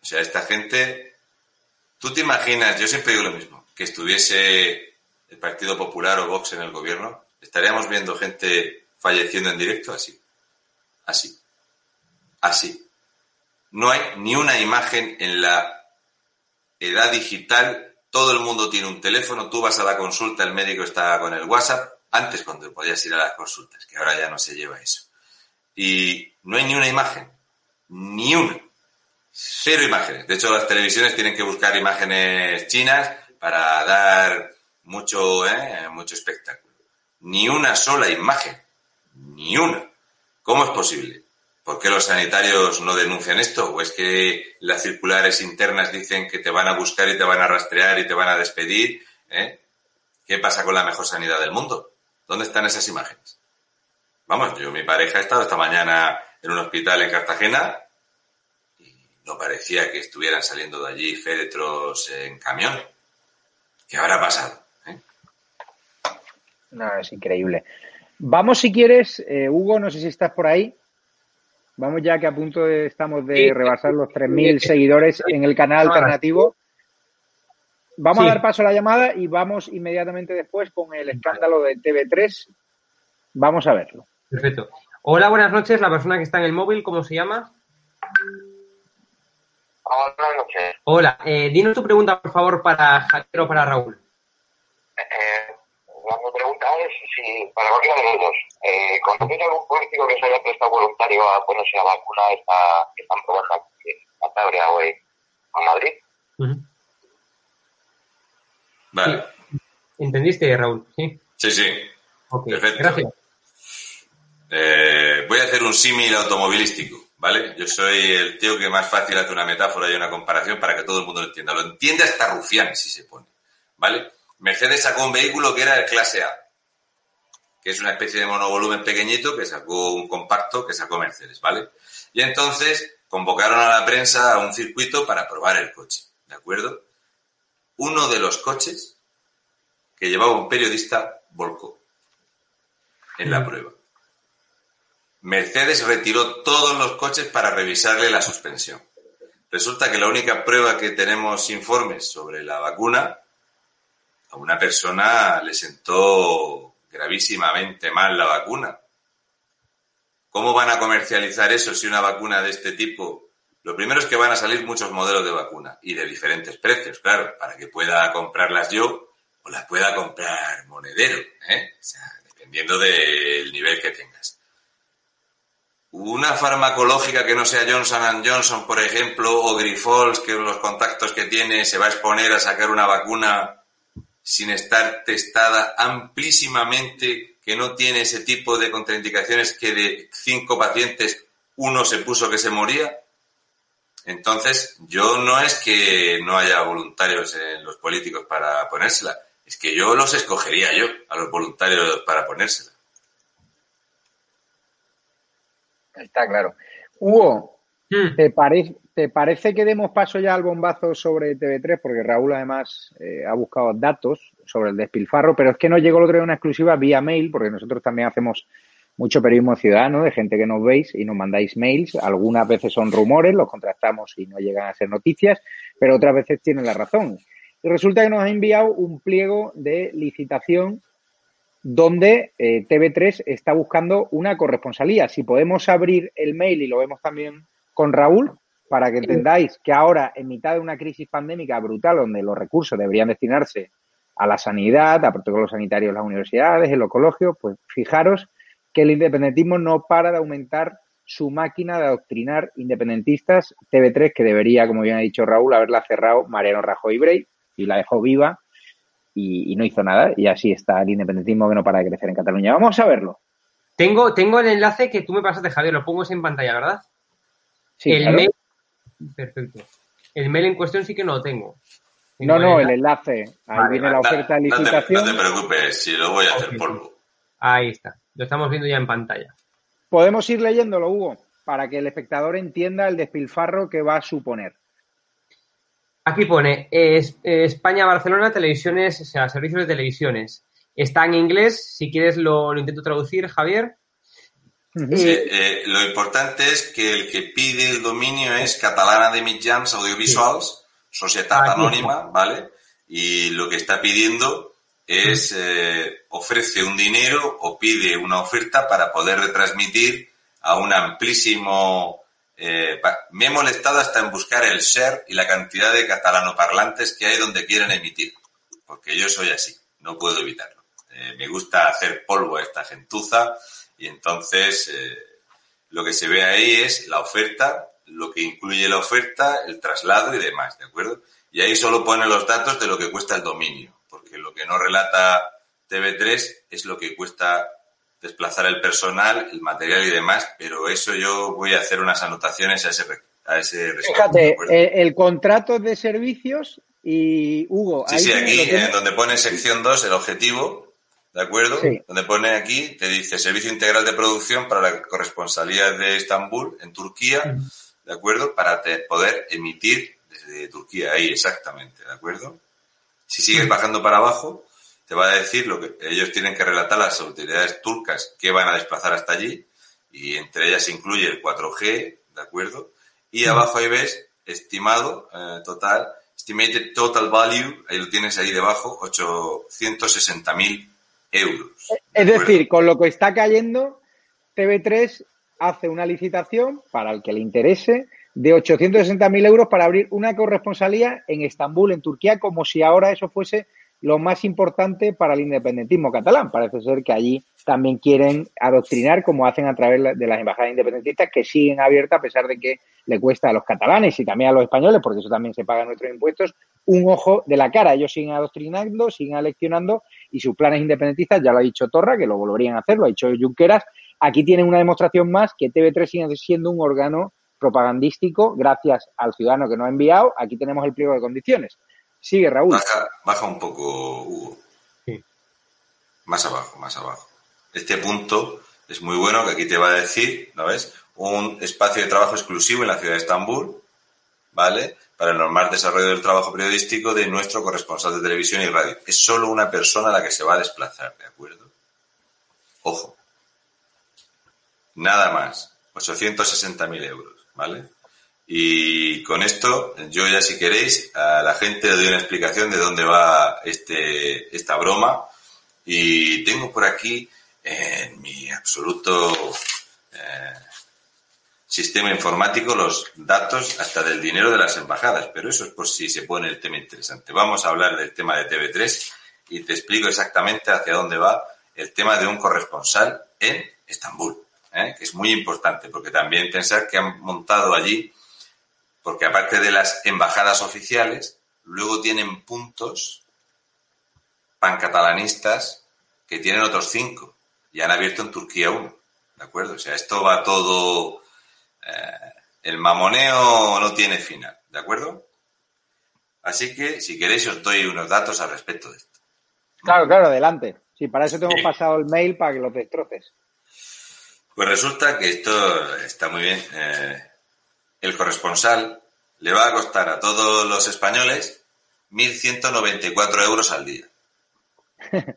O sea, esta gente, tú te imaginas, yo siempre digo lo mismo, que estuviese el Partido Popular o Vox en el gobierno, estaríamos viendo gente falleciendo en directo así. Así. Así no hay ni una imagen en la edad digital. Todo el mundo tiene un teléfono, tú vas a la consulta, el médico está con el WhatsApp, antes cuando podías ir a las consultas, que ahora ya no se lleva eso. Y no hay ni una imagen, ni una. Cero imágenes. De hecho, las televisiones tienen que buscar imágenes chinas para dar mucho, ¿eh? mucho espectáculo. Ni una sola imagen. Ni una. ¿Cómo es posible? ¿Por qué los sanitarios no denuncian esto? ¿O es que las circulares internas dicen que te van a buscar y te van a rastrear y te van a despedir? ¿Eh? ¿Qué pasa con la mejor sanidad del mundo? ¿Dónde están esas imágenes? Vamos, yo, mi pareja ha estado esta mañana en un hospital en Cartagena y no parecía que estuvieran saliendo de allí féretros en camión. ¿Qué habrá pasado? ¿Eh? No, es increíble. Vamos, si quieres, eh, Hugo, no sé si estás por ahí. Vamos ya que a punto estamos de rebasar los 3.000 seguidores en el canal alternativo. Vamos a dar paso a la llamada y vamos inmediatamente después con el escándalo de TV3. Vamos a verlo. Perfecto. Hola, buenas noches. La persona que está en el móvil, ¿cómo se llama? Hola, buenas noches. Hola. Eh, dinos tu pregunta, por favor, para Javier o para Raúl. Eh, mi pregunta es si, para cualquiera de los dos, eh, ¿conoces algún político que se haya prestado voluntario a ponerse la vacuna esta, que están probando aquí en Cantabria o en Madrid? Vale. ¿Entendiste, Raúl? Sí. Sí, sí. Perfecto. Gracias. Eh, voy a hacer un símil automovilístico, ¿vale? Yo soy el tío que más fácil hace una metáfora y una comparación para que todo el mundo lo entienda. Lo entiende hasta Rufián, si se pone, ¿vale? Mercedes sacó un vehículo que era el clase A, que es una especie de monovolumen pequeñito que sacó un compacto que sacó Mercedes, ¿vale? Y entonces convocaron a la prensa a un circuito para probar el coche, ¿de acuerdo? Uno de los coches que llevaba un periodista volcó en la prueba. Mercedes retiró todos los coches para revisarle la suspensión. Resulta que la única prueba que tenemos informes sobre la vacuna a una persona le sentó gravísimamente mal la vacuna. ¿Cómo van a comercializar eso si una vacuna de este tipo? Lo primero es que van a salir muchos modelos de vacuna y de diferentes precios, claro, para que pueda comprarlas yo o las pueda comprar monedero, ¿eh? O sea, dependiendo del nivel que tengas. Una farmacológica que no sea Johnson Johnson, por ejemplo, o Grifols, que los contactos que tiene se va a exponer a sacar una vacuna sin estar testada amplísimamente, que no tiene ese tipo de contraindicaciones que de cinco pacientes uno se puso que se moría. Entonces, yo no es que no haya voluntarios en los políticos para ponérsela, es que yo los escogería yo a los voluntarios para ponérsela. Está claro. Hugo, Hmm. ¿te, parece ¿te parece que demos paso ya al bombazo sobre TV3? Porque Raúl además eh, ha buscado datos sobre el despilfarro, pero es que nos llegó el otro día una exclusiva vía mail, porque nosotros también hacemos mucho periodismo ciudadano de gente que nos veis y nos mandáis mails. Algunas veces son rumores, los contrastamos y no llegan a ser noticias, pero otras veces tienen la razón. Y resulta que nos ha enviado un pliego de licitación donde eh, TV3 está buscando una corresponsalía. Si podemos abrir el mail y lo vemos también con Raúl, para que entendáis que ahora, en mitad de una crisis pandémica brutal, donde los recursos deberían destinarse a la sanidad, a protocolos sanitarios en las universidades, en los colegios, pues fijaros que el independentismo no para de aumentar su máquina de adoctrinar independentistas. TV3, que debería, como bien ha dicho Raúl, haberla cerrado Mariano Rajoy Brey y la dejó viva y, no hizo nada. Y así está el independentismo que no para de crecer en Cataluña. Vamos a verlo. Tengo, tengo el enlace que tú me pasaste, Javier, lo pongo en pantalla, ¿verdad? Sí, el mail. Perfecto. El mail en cuestión sí que no lo tengo. no, no, el enlace. Ahí viene la oferta de licitación. No te, preocupes, si lo voy a hacer polvo. Ahí está. Lo estamos viendo ya en pantalla. Podemos ir leyéndolo, Hugo, para que el espectador entienda el despilfarro que va a suponer. Aquí pone España-Barcelona, televisiones, o sea, servicios de televisiones. Está en inglés, si quieres lo, intento traducir, Javier. Sí, eh, lo importante es que el que pide el dominio es Catalana de Mitjans Audiovisuals, Sociedad Anónima, ¿vale? Y lo que está pidiendo es, eh, ofrece un dinero o pide una oferta para poder retransmitir a un amplísimo eh, me he molestado hasta en buscar el share y la cantidad de catalanoparlantes que hay donde quieren emitir, porque yo soy así, no puedo evitarlo. Eh, me gusta hacer polvo a esta gentuza y entonces eh, lo que se ve ahí es la oferta, lo que incluye la oferta, el traslado y demás, ¿de acuerdo? Y ahí solo pone los datos de lo que cuesta el dominio, porque lo que no relata TV3 es lo que cuesta desplazar el personal, el material y demás, pero eso yo voy a hacer unas anotaciones a ese, a ese respecto. Fíjate, eh, el, contrato de servicios y Hugo. Sí, sí, aquí en donde pone sección 2, el objetivo, ¿de acuerdo? Donde pone aquí, te dice Servicio Integral de Producción para la Corresponsalía de Estambul, en Turquía, ¿de acuerdo? Para poder emitir desde Turquía, ahí exactamente, ¿de acuerdo? Si sigues bajando para abajo, te va a decir lo que ellos tienen que relatar las autoridades turcas que van a desplazar hasta allí y entre ellas incluye el 4G, ¿de acuerdo? Y abajo ahí ves estimado eh, total, estimated total value, ahí lo tienes ahí debajo, 860.000 euros. Es decir, con lo que está cayendo, TV3 hace una licitación para el que le interese de 860.000 euros para abrir una corresponsalía en Estambul, en Turquía, como si ahora eso fuese lo más importante para el independentismo catalán. Parece ser que allí también quieren adoctrinar, como hacen a través de las embajadas independentistas, que siguen abiertas a pesar de que le cuesta a los catalanes y también a los españoles, porque eso también se paga nuestros impuestos, un ojo de la cara. Ellos siguen adoctrinando, siguen aleccionando y sus planes independentistas, ya lo ha dicho Torra, que lo volverían a hacer, lo ha dicho Junqueras. Aquí tienen una demostración más que TV3 sigue siendo un órgano propagandístico gracias al ciudadano que nos ha enviado. Aquí tenemos el pliego de condiciones. Sigue, Raúl. Baja, un poco, Hugo. Sí. Más abajo, más abajo. Este punto es muy bueno, que aquí te va a decir, ¿no ves? Un espacio de trabajo exclusivo en la ciudad de Estambul, ¿vale? Para el normal desarrollo del trabajo periodístico de nuestro corresponsal de televisión y radio. Es solo una persona la que se va a desplazar, ¿de acuerdo? Ojo. Nada más. 860.000 euros, ¿vale? Y con esto, yo ya si queréis, a la gente le doy una explicación de dónde va este, esta broma. Y tengo por aquí, en mi absoluto eh, sistema informático, los datos hasta del dinero de las embajadas. Pero eso es por si se pone el tema interesante. Vamos a hablar del tema de TV3 y te explico exactamente hacia dónde va el tema de un corresponsal en Estambul, ¿eh? que es muy importante, porque también pensar que han montado allí porque aparte de las embajadas oficiales, luego tienen puntos pancatalanistas que tienen otros cinco y han abierto en Turquía uno. ¿De acuerdo? O sea, esto va todo. Eh, el mamoneo no tiene final. ¿De acuerdo? Así que, si queréis, os doy unos datos al respecto de esto. Claro, claro, adelante. Sí, para eso te hemos pasado el mail para que lo destroces. Pues resulta que esto está muy bien. Eh, el corresponsal le va a costar a todos los españoles 1.194 euros al día.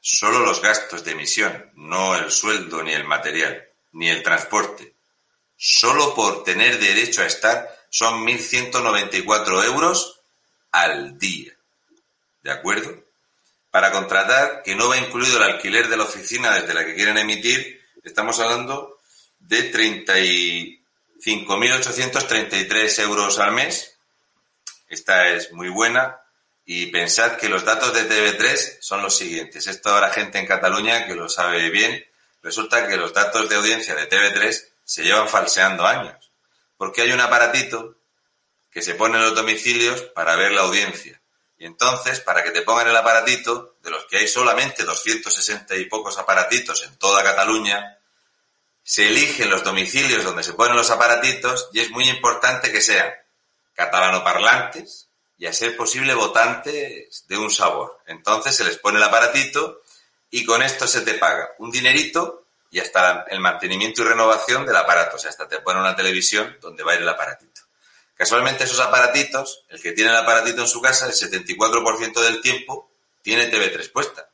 Solo los gastos de emisión, no el sueldo ni el material, ni el transporte. Solo por tener derecho a estar son 1.194 euros al día. ¿De acuerdo? Para contratar, que no va incluido el alquiler de la oficina desde la que quieren emitir, estamos hablando de 35.833 euros al mes. Esta es muy buena. Y pensad que los datos de TV3 son los siguientes. Esto ahora gente en Cataluña que lo sabe bien. Resulta que los datos de audiencia de TV3 se llevan falseando años. Porque hay un aparatito que se pone en los domicilios para ver la audiencia. Y entonces, para que te pongan el aparatito, de los que hay solamente 260 y pocos aparatitos en toda Cataluña, se eligen los domicilios donde se ponen los aparatitos y es muy importante que sean catalanoparlantes y a ser posible votantes de un sabor. Entonces se les pone el aparatito y con esto se te paga un dinerito y hasta el mantenimiento y renovación del aparato. O sea, hasta te pone una televisión donde va a ir el aparatito. Casualmente esos aparatitos, el que tiene el aparatito en su casa, el 74% del tiempo tiene TV3 puesta.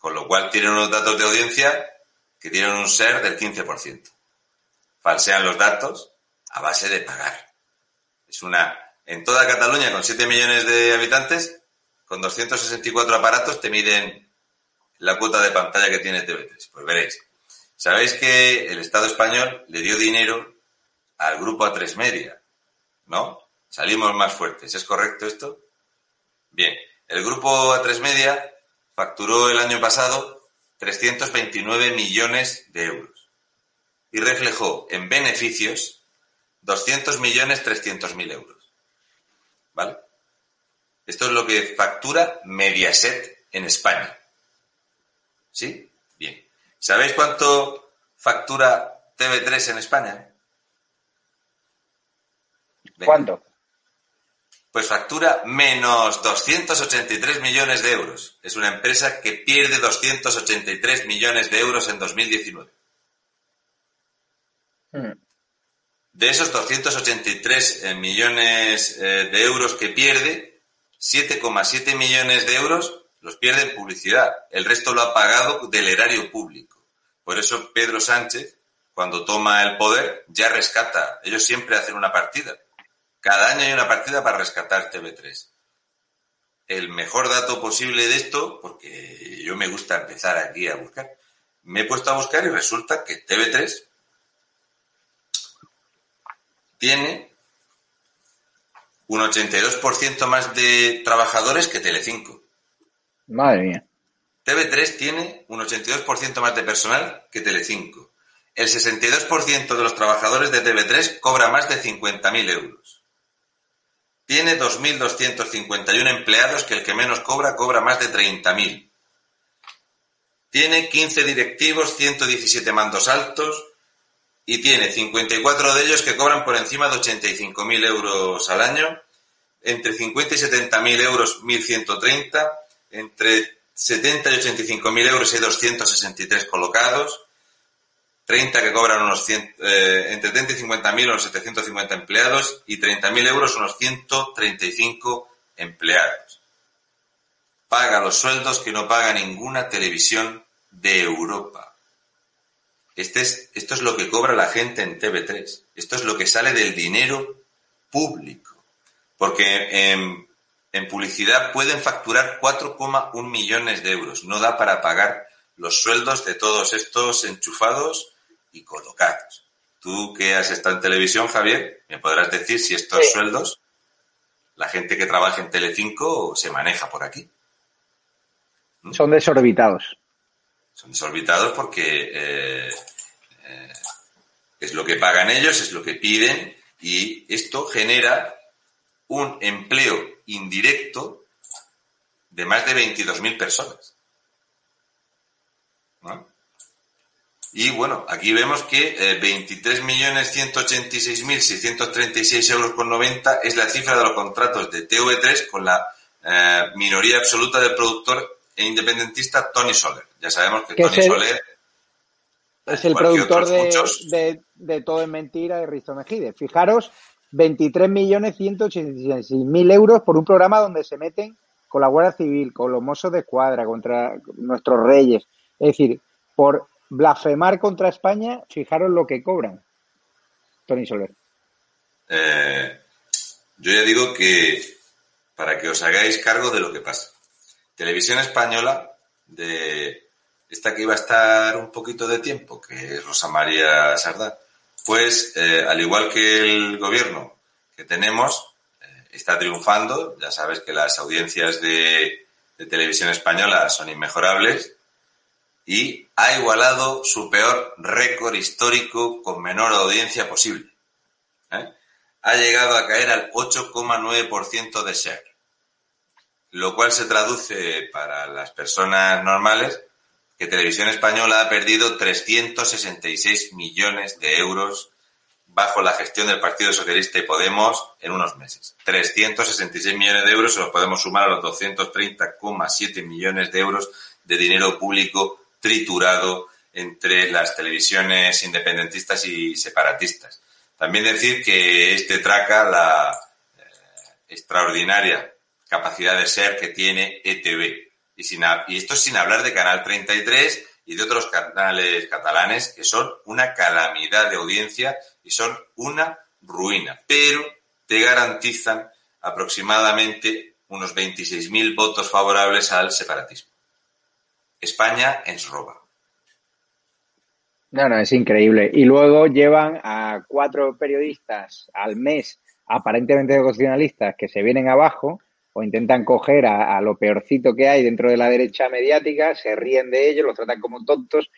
Con lo cual tienen unos datos de audiencia que tienen un ser del 15%. Falsean los datos a base de pagar. Es una, en toda Cataluña, con 7 millones de habitantes, con 264 aparatos te miden la cuota de pantalla que tiene TV3. Pues veréis. Sabéis que el Estado español le dio dinero al grupo A3 Media, ¿no? Salimos más fuertes, ¿es correcto esto? Bien, el grupo A3 Media facturó el año pasado 329 millones de euros y reflejó en beneficios 200 millones 300 mil euros. ¿Vale? Esto es lo que factura Mediaset en España. ¿Sí? Bien. ¿Sabéis cuánto factura TV3 en España? ¿Cuánto? Pues factura menos 283 millones de euros. Es una empresa que pierde 283 millones de euros en 2019. Hmm. De esos 283 eh, millones eh, de euros que pierde, 7,7 millones de euros los pierde en publicidad. El resto lo ha pagado del erario público. Por eso Pedro Sánchez, cuando toma el poder, ya rescata. Ellos siempre hacen una partida. Cada año hay una partida para rescatar TV3. El mejor dato posible de esto, porque yo me gusta empezar aquí a buscar, me he puesto a buscar y resulta que TV3 tiene un 82% más de trabajadores que Telecinco. Madre mía. TV3 tiene un 82% más de personal que Telecinco. El 62% de los trabajadores de TV3 cobra más de 50.000 euros. Tiene 2.251 empleados que el que menos cobra cobra más de 30.000. Tiene 15 directivos, 117 mandos altos y tiene 54 de ellos que cobran por encima de 85.000 euros al año, entre 50 y 70.000 euros 1.130, entre 70 y 85.000 euros hay 263 colocados, 30 que cobran unos 100, eh, entre 30 y 50 mil unos 750 empleados y 30 mil euros unos 135 empleados. Paga los sueldos que no paga ninguna televisión de Europa. Este es, esto es lo que cobra la gente en TV3. Esto es lo que sale del dinero público. Porque en, en publicidad pueden facturar 4,1 millones de euros. No da para pagar los sueldos de todos estos enchufados y colocados. Tú que has estado en televisión, Javier, me podrás decir si estos sueldos, la gente que trabaja en Telecinco se maneja por aquí. ¿Mm? Son desorbitados. Son desorbitados porque eh, eh, es lo que pagan ellos, es lo que piden y esto genera un empleo indirecto de más de 22.000 personas. ¿No? Y bueno, aquí vemos que eh, 23.186.636 euros con 90 es la cifra de los contratos de TV3 con la eh, minoría absoluta del productor e independentista Tony Soler. Ya sabemos que Tony Soler es el productor de, de, Todo es Mentira de Risto Mejide. Fijaros, 23.186.000 euros por un programa donde se meten con la Guardia Civil, con los mozos de escuadra, contra nuestros reyes. Es decir, por blasfemar contra España, fijaros lo que cobran. Tony Soler. Eh, yo ya digo que para que os hagáis cargo de lo que pasa. Televisión Española, de esta que iba a estar un poquito de tiempo, que es Rosa María Sardá, pues eh, al igual que el gobierno que tenemos, eh, está triunfando. Ya sabes que las audiencias de, de televisión española son inmejorables y ha igualado su peor récord histórico con menor audiencia posible. ¿eh? Ha llegado a caer al 8,9% de share, lo cual se traduce para las personas normales que Televisión Española ha perdido 366 millones de euros bajo la gestión del Partido Socialista y Podemos en unos meses. 366 millones de euros se los podemos sumar a los 230,7 millones de euros de dinero público triturado entre las televisiones independentistas y separatistas. También decir que este traca la eh, extraordinaria capacidad de ser que tiene ETV. Y, y esto sin hablar de Canal 33 y de otros canales catalanes que son una calamidad de audiencia y son una ruina. Pero te garantizan aproximadamente unos 26.000 votos favorables al separatismo. España es roba. No, no, es increíble. Y luego llevan a cuatro periodistas al mes, aparentemente constitucionalistas, que se vienen abajo o intentan coger a, a, lo peorcito que hay dentro de la derecha mediática, se ríen de ellos, los tratan como tontos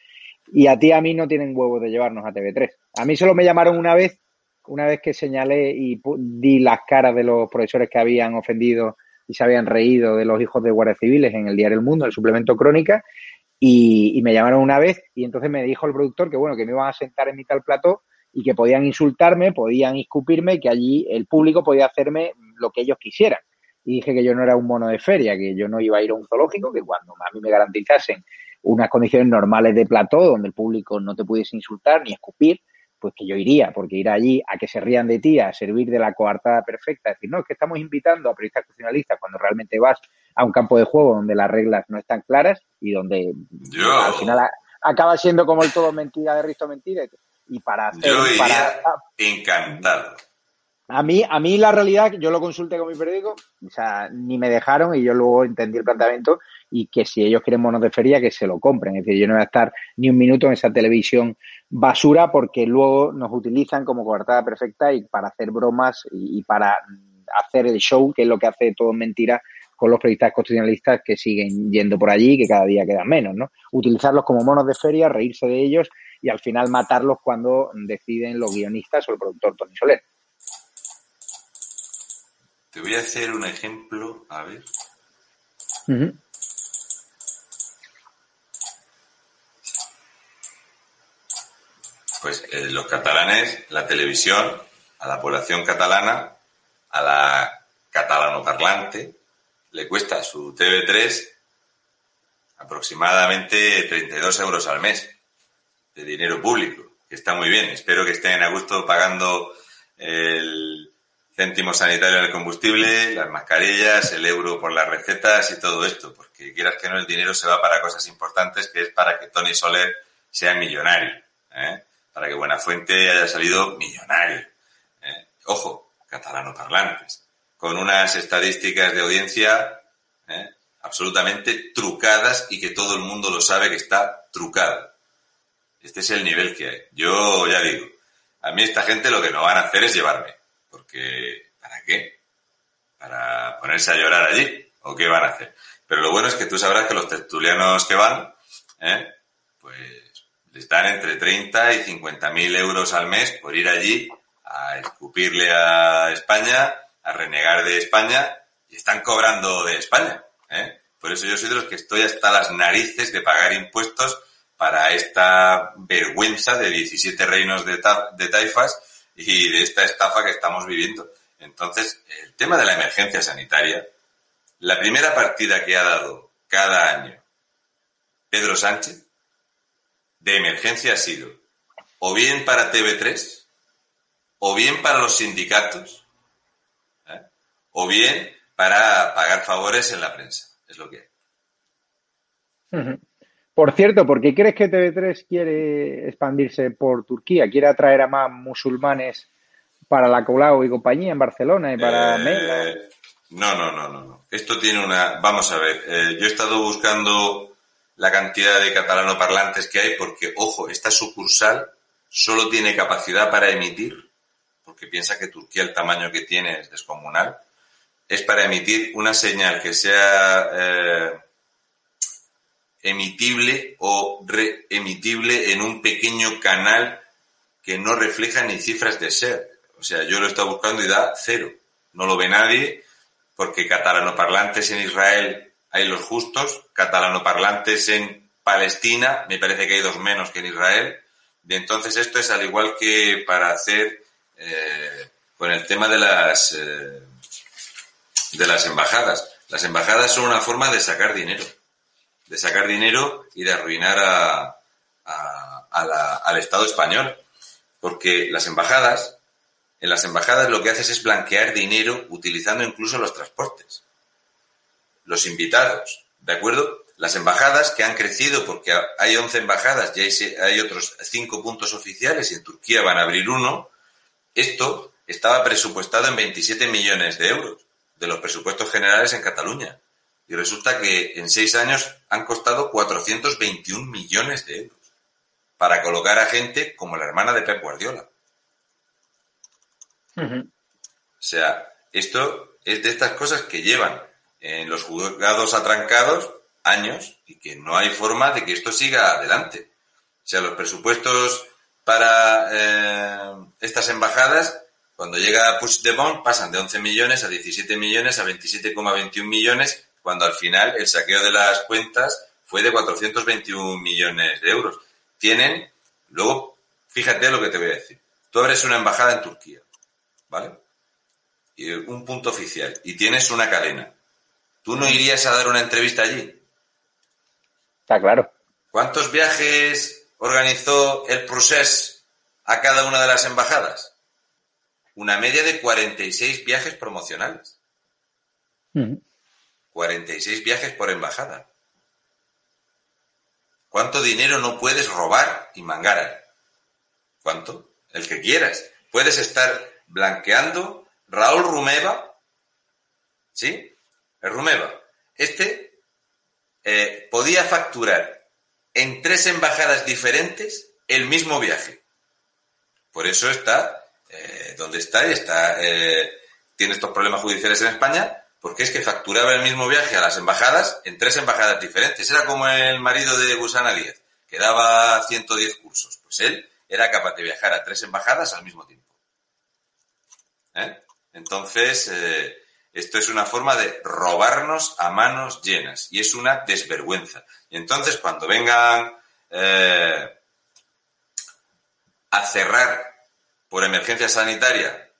y a ti a mí no tienen huevos de llevarnos a TV3. A mí solo me llamaron una vez, una vez que señalé y di las caras de los profesores que habían ofendido y se habían reído de los hijos de guardias civiles en el diario El Mundo, el suplemento Crónica, y, y, me llamaron una vez y entonces me dijo el productor que bueno, que me iban a sentar en mitad del plató y que podían insultarme, podían escupirme, que allí el público podía hacerme lo que ellos quisieran. Y dije que yo no era un mono de feria, que yo no iba a ir a un zoológico, que cuando a mí me garantizasen unas condiciones normales de plató donde el público no te pudiese insultar ni escupir, pues que yo iría, porque ir allí a que se rían de ti, a servir de la coartada perfecta, decir, no, es que estamos invitando a periodistas constitucionalistas cuando realmente vas a un campo de juego donde las reglas no están claras y donde yo... al final a, acaba siendo como el todo mentira de Risto Mentira. Y para hacer, yo iría para, encantado. A mí, a mí la realidad, yo lo consulté con mi periódico, o sea, ni me dejaron y yo luego entendí el planteamiento y que si ellos quieren monos de feria, que se lo compren. Es decir, yo no voy a estar ni un minuto en esa televisión basura porque luego nos utilizan como coartada perfecta y para hacer bromas y, y para hacer el show, que es lo que hace todo mentira con los periodistas constitucionalistas que siguen yendo por allí y que cada día quedan menos, ¿no? Utilizarlos como monos de feria, reírse de ellos y al final matarlos cuando deciden los guionistas o el productor Tony Soler. Te voy a hacer un ejemplo, a ver. Uh -huh. Pues eh, los catalanes, la televisión, a la población catalana, a la catalanoparlante, le cuesta su TV3 aproximadamente 32 euros al mes de dinero público, que está muy bien. Espero que estén a gusto pagando el céntimo sanitario en el combustible, las mascarillas, el euro por las recetas y todo esto, porque quieras que no, el dinero se va para cosas importantes, que es para que Tony Soler sea millonario, ¿eh? Para que Buenafuente haya salido millonario. ¿eh? Ojo, catalano parlantes, con unas estadísticas de audiencia ¿eh? absolutamente trucadas y que todo el mundo lo sabe que está trucado. Este es el nivel que hay. Yo ya digo, a mí esta gente lo que no van a hacer es llevarme. Porque, ¿para qué? ¿Para ponerse a llorar allí? ¿O qué van a hacer? Pero lo bueno es que tú sabrás que los tertulianos que van, ¿eh? pues les dan entre 30 y 50 mil euros al mes por ir allí a escupirle a España, a renegar de España, y están cobrando de España. ¿eh? Por eso yo soy de los que estoy hasta las narices de pagar impuestos para esta vergüenza de 17 reinos de, de taifas y de esta estafa que estamos viviendo. Entonces, el tema de la emergencia sanitaria, la primera partida que ha dado cada año Pedro Sánchez de emergencia ha sido o bien para TV3, o bien para los sindicatos, ¿eh? o bien para pagar favores en la prensa. Es lo que hay. Por cierto, ¿por qué crees que TV3 quiere expandirse por Turquía? ¿Quiere atraer a más musulmanes para la Colau y compañía en Barcelona y para eh, No, no, no, no, no. Esto tiene una... Vamos a ver, eh, yo he estado buscando la cantidad de catalano parlantes que hay porque, ojo, esta sucursal solo tiene capacidad para emitir, porque piensa que Turquía el tamaño que tiene es descomunal, es para emitir una señal que sea eh, emitible o reemitible en un pequeño canal que no refleja ni cifras de ser. O sea, yo lo he buscando y da cero. No lo ve nadie porque catalanoparlantes en Israel hay los justos, catalanoparlantes en Palestina, me parece que hay dos menos que en Israel. Y entonces esto es al igual que para hacer eh, con el tema de las eh, de las embajadas. Las embajadas son una forma de sacar dinero, de sacar dinero y de arruinar a, al Estado español, porque las embajadas, en las embajadas lo que haces es blanquear dinero utilizando incluso los transportes los invitados, ¿de acuerdo? Las embajadas que han crecido porque hay 11 embajadas y hay, otros 5 puntos oficiales y en Turquía van a abrir uno, esto estaba presupuestado en 27 millones de euros de los presupuestos generales en Cataluña. Y resulta que en seis años han costado 421 millones de euros para colocar a gente como la hermana de Pep Guardiola. O sea, esto es de estas cosas que llevan en los juzgados atrancados años y que no hay forma de que esto siga adelante. O sea, los presupuestos para eh, estas embajadas, cuando llega Puigdemont, pasan de 11 millones a 17 millones a 27,21 millones, cuando al final el saqueo de las cuentas fue de 421 millones de euros. Tienen, luego, fíjate lo que te voy a decir. Tú abres una embajada en Turquía, ¿vale? Y un punto oficial, y tienes una cadena ¿Tú no irías a dar una entrevista allí? Está claro. ¿Cuántos viajes organizó el Procés a cada una de las embajadas? Una media de 46 viajes promocionales. 46 viajes por embajada. ¿Cuánto dinero no puedes robar y mangar? ¿Cuánto? El que quieras. Puedes estar blanqueando Raúl Rumeva, ¿sí? Rumeva, este eh, podía facturar en tres embajadas diferentes el mismo viaje. Por eso está eh, donde está y está, eh, tiene estos problemas judiciales en España, porque es que facturaba el mismo viaje a las embajadas en tres embajadas diferentes. Era como el marido de Gusana Díaz, que daba 110 cursos. Pues él era capaz de viajar a tres embajadas al mismo tiempo. Entonces, esto es una forma de robarnos a manos llenas y es una desvergüenza. Y entonces cuando vengan eh, a cerrar por emergencia sanitaria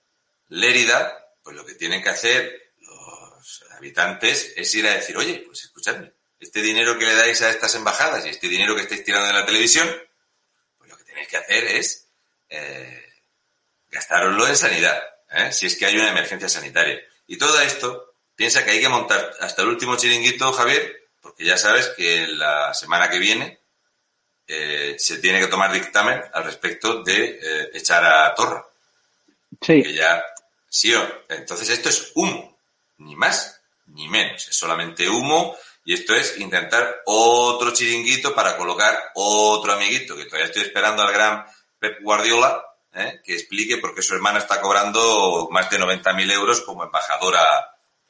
Lérida, pues lo que tienen que hacer los habitantes es ir a decir, oye, pues escuchadme, este dinero que le dais a estas embajadas y este dinero que estáis tirando en la televisión, pues lo que tenéis que hacer es eh, gastároslo en sanidad, ¿eh? si es que hay una emergencia sanitaria. Y todo esto piensa que hay que montar hasta el último chiringuito, Javier, porque ya sabes que la semana que viene eh, se tiene que tomar dictamen al respecto de eh, echar a Torra. Sí. Que ya, sí, entonces esto es humo, ni más ni menos, es solamente humo y esto es intentar otro chiringuito para colocar otro amiguito, que todavía estoy esperando al gran Pep Guardiola, ¿eh? que explique por qué su hermana está cobrando más de 90.000 euros como embajadora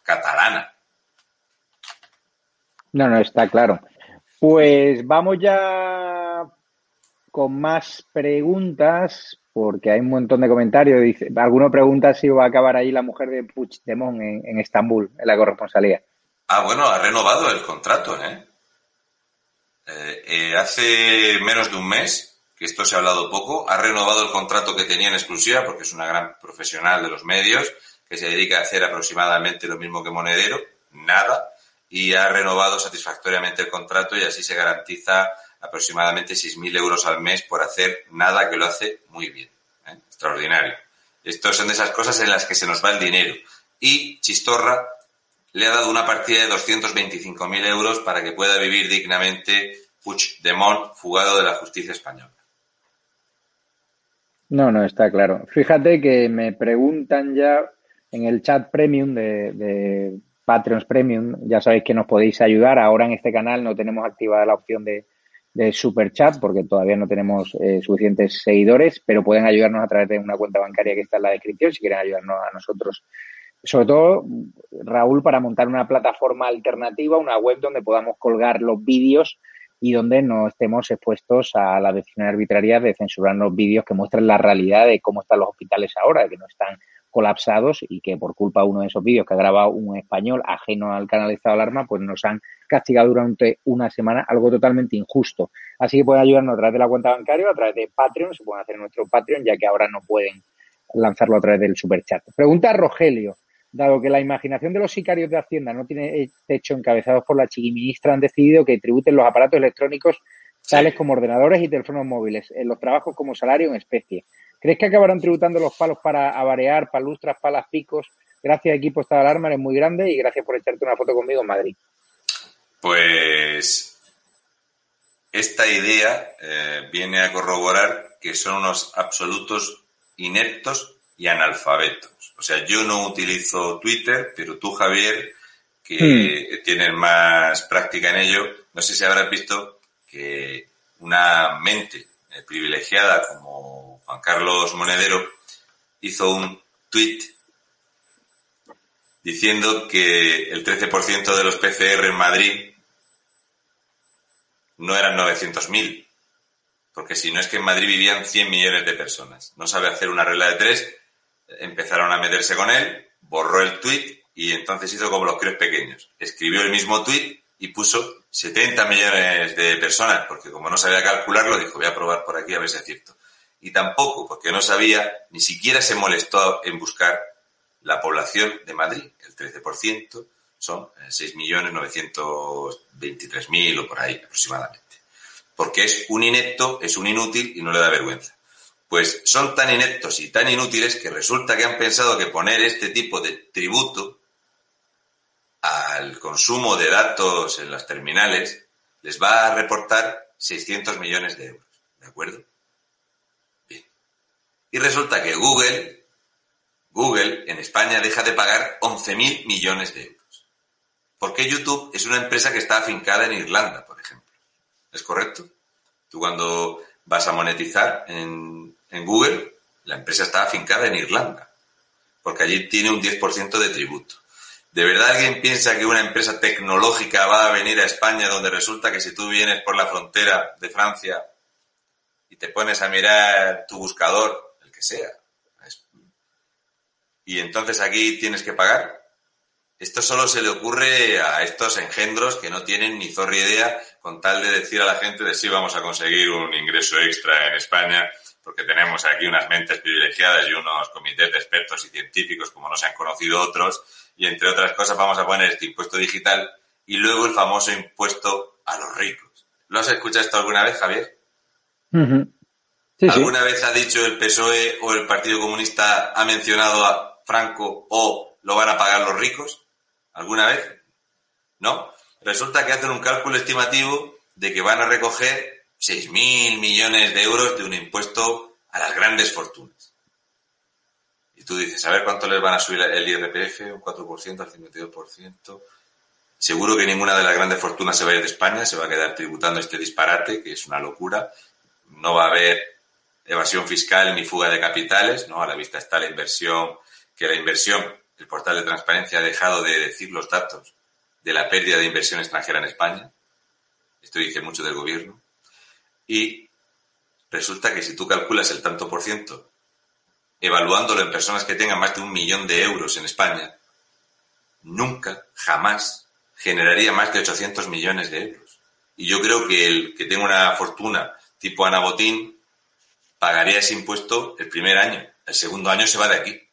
catalana. No, no, está claro. Pues vamos ya con más preguntas, porque hay un montón de comentarios. Dice, alguno pregunta si va a acabar ahí la mujer de Puigdemont en, en Estambul, en la corresponsalía. Ah, bueno, ha renovado el contrato, ¿eh? Eh, ¿eh? hace menos de un mes que esto se ha hablado poco, ha renovado el contrato que tenía en exclusiva, porque es una gran profesional de los medios, que se dedica a hacer aproximadamente lo mismo que Monedero, nada, y ha renovado satisfactoriamente el contrato y así se garantiza aproximadamente 6.000 euros al mes por hacer nada que lo hace muy bien. ¿eh? Extraordinario. Estos son de esas cosas en las que se nos va el dinero. Y Chistorra le ha dado una partida de 225.000 euros para que pueda vivir dignamente Puigdemont, fugado de la justicia española. No, no, está claro. Fíjate que me preguntan ya en el chat premium de, de Patreons Premium, ya sabéis que nos podéis ayudar. Ahora en este canal no tenemos activada la opción de, de super chat porque todavía no tenemos eh, suficientes seguidores, pero pueden ayudarnos a través de una cuenta bancaria que está en la descripción si quieren ayudarnos a nosotros. Sobre todo, Raúl, para montar una plataforma alternativa, una web donde podamos colgar los vídeos y donde no estemos expuestos a la decisión arbitraria de censurar los vídeos que muestran la realidad de cómo están los hospitales ahora, que no están colapsados y que por culpa de uno de esos vídeos que ha grabado un español ajeno al canal de Alarma, pues nos han castigado durante una semana, algo totalmente injusto. Así que pueden ayudarnos a través de la cuenta bancaria a través de Patreon, se pueden hacer nuestro Patreon, ya que ahora no pueden lanzarlo a través del superchat. Pregunta Rogelio, dado que la imaginación de los sicarios de Hacienda no tiene techo encabezados por la chiquiministra, han decidido que tributen los aparatos electrónicos tales como ordenadores y teléfonos móviles, en los trabajos como salario en especie. ¿Crees que acabarán tributando los palos para avarear, palustras, palas, picos? Gracias, equipo Estado de Alarma, eres muy grande y gracias por echarte una foto conmigo en Madrid. Pues esta idea eh, viene a corroborar que son unos absolutos ineptos y analfabetos. O sea, yo no utilizo Twitter, pero tú, Javier, que hmm. tienes más práctica en ello, no sé si habrás visto que una mente privilegiada como Juan Carlos Monedero hizo un tweet diciendo que el 13% de los PCR en Madrid no eran 900.000, porque si no es que en Madrid vivían 100 millones de personas. No sabe hacer una regla de tres, empezaron a meterse con él, borró el tweet y entonces hizo como los críos pequeños. Escribió el mismo tweet y puso 70 millones de personas, porque como no sabía calcularlo, dijo, voy a probar por aquí a ver si es cierto. Y tampoco, porque no sabía, ni siquiera se molestó en buscar la población de Madrid, el 13%, son 6.923.000 o por ahí aproximadamente. Porque es un inepto, es un inútil y no le da vergüenza. Pues son tan ineptos y tan inútiles que resulta que han pensado que poner este tipo de tributo al consumo de datos en las terminales les va a reportar 600 millones de euros. ¿De acuerdo? Bien. Y resulta que Google, Google en España deja de pagar 11.000 millones de euros. Porque YouTube es una empresa que está afincada en Irlanda, por ejemplo. ¿Es correcto? Tú cuando vas a monetizar en, en Google, la empresa está afincada en Irlanda. Porque allí tiene un 10% de tributo. ¿De verdad alguien piensa que una empresa tecnológica va a venir a España donde resulta que si tú vienes por la frontera de Francia y te pones a mirar tu buscador, el que sea, y entonces aquí tienes que pagar? Esto solo se le ocurre a estos engendros que no tienen ni zorra idea con tal de decir a la gente de si vamos a conseguir un ingreso extra en España porque tenemos aquí unas mentes privilegiadas y unos comités de expertos y científicos como no se han conocido otros, y entre otras cosas vamos a poner este impuesto digital y luego el famoso impuesto a los ricos. ¿Lo has escuchado esto alguna vez, Javier? ¿Alguna vez ha dicho el PSOE o el Partido Comunista ha mencionado a Franco o lo van a pagar los ricos? ¿Alguna vez? ¿No? Resulta que hacen un cálculo estimativo de que van a recoger 6.000 millones de euros de un impuesto a las grandes fortunas. Y tú dices, a ver cuánto les van a subir el IRPF, un 4%, al 52%. Seguro que ninguna de las grandes fortunas se va a ir de España, se va a quedar tributando este disparate, que es una locura. No va a haber evasión fiscal ni fuga de capitales, ¿no? A la vista está la inversión, que la inversión, el portal de transparencia ha dejado de decir los datos de la pérdida de inversión extranjera en España. Esto dice mucho del gobierno. Y resulta que si tú calculas el tanto por ciento, evaluándolo en personas que tengan más de un millón de euros en España, nunca, jamás, generaría más de 800 millones de euros. Y yo creo que el que tenga una fortuna tipo Ana Botín pagaría ese impuesto el primer año. El segundo año se va de aquí.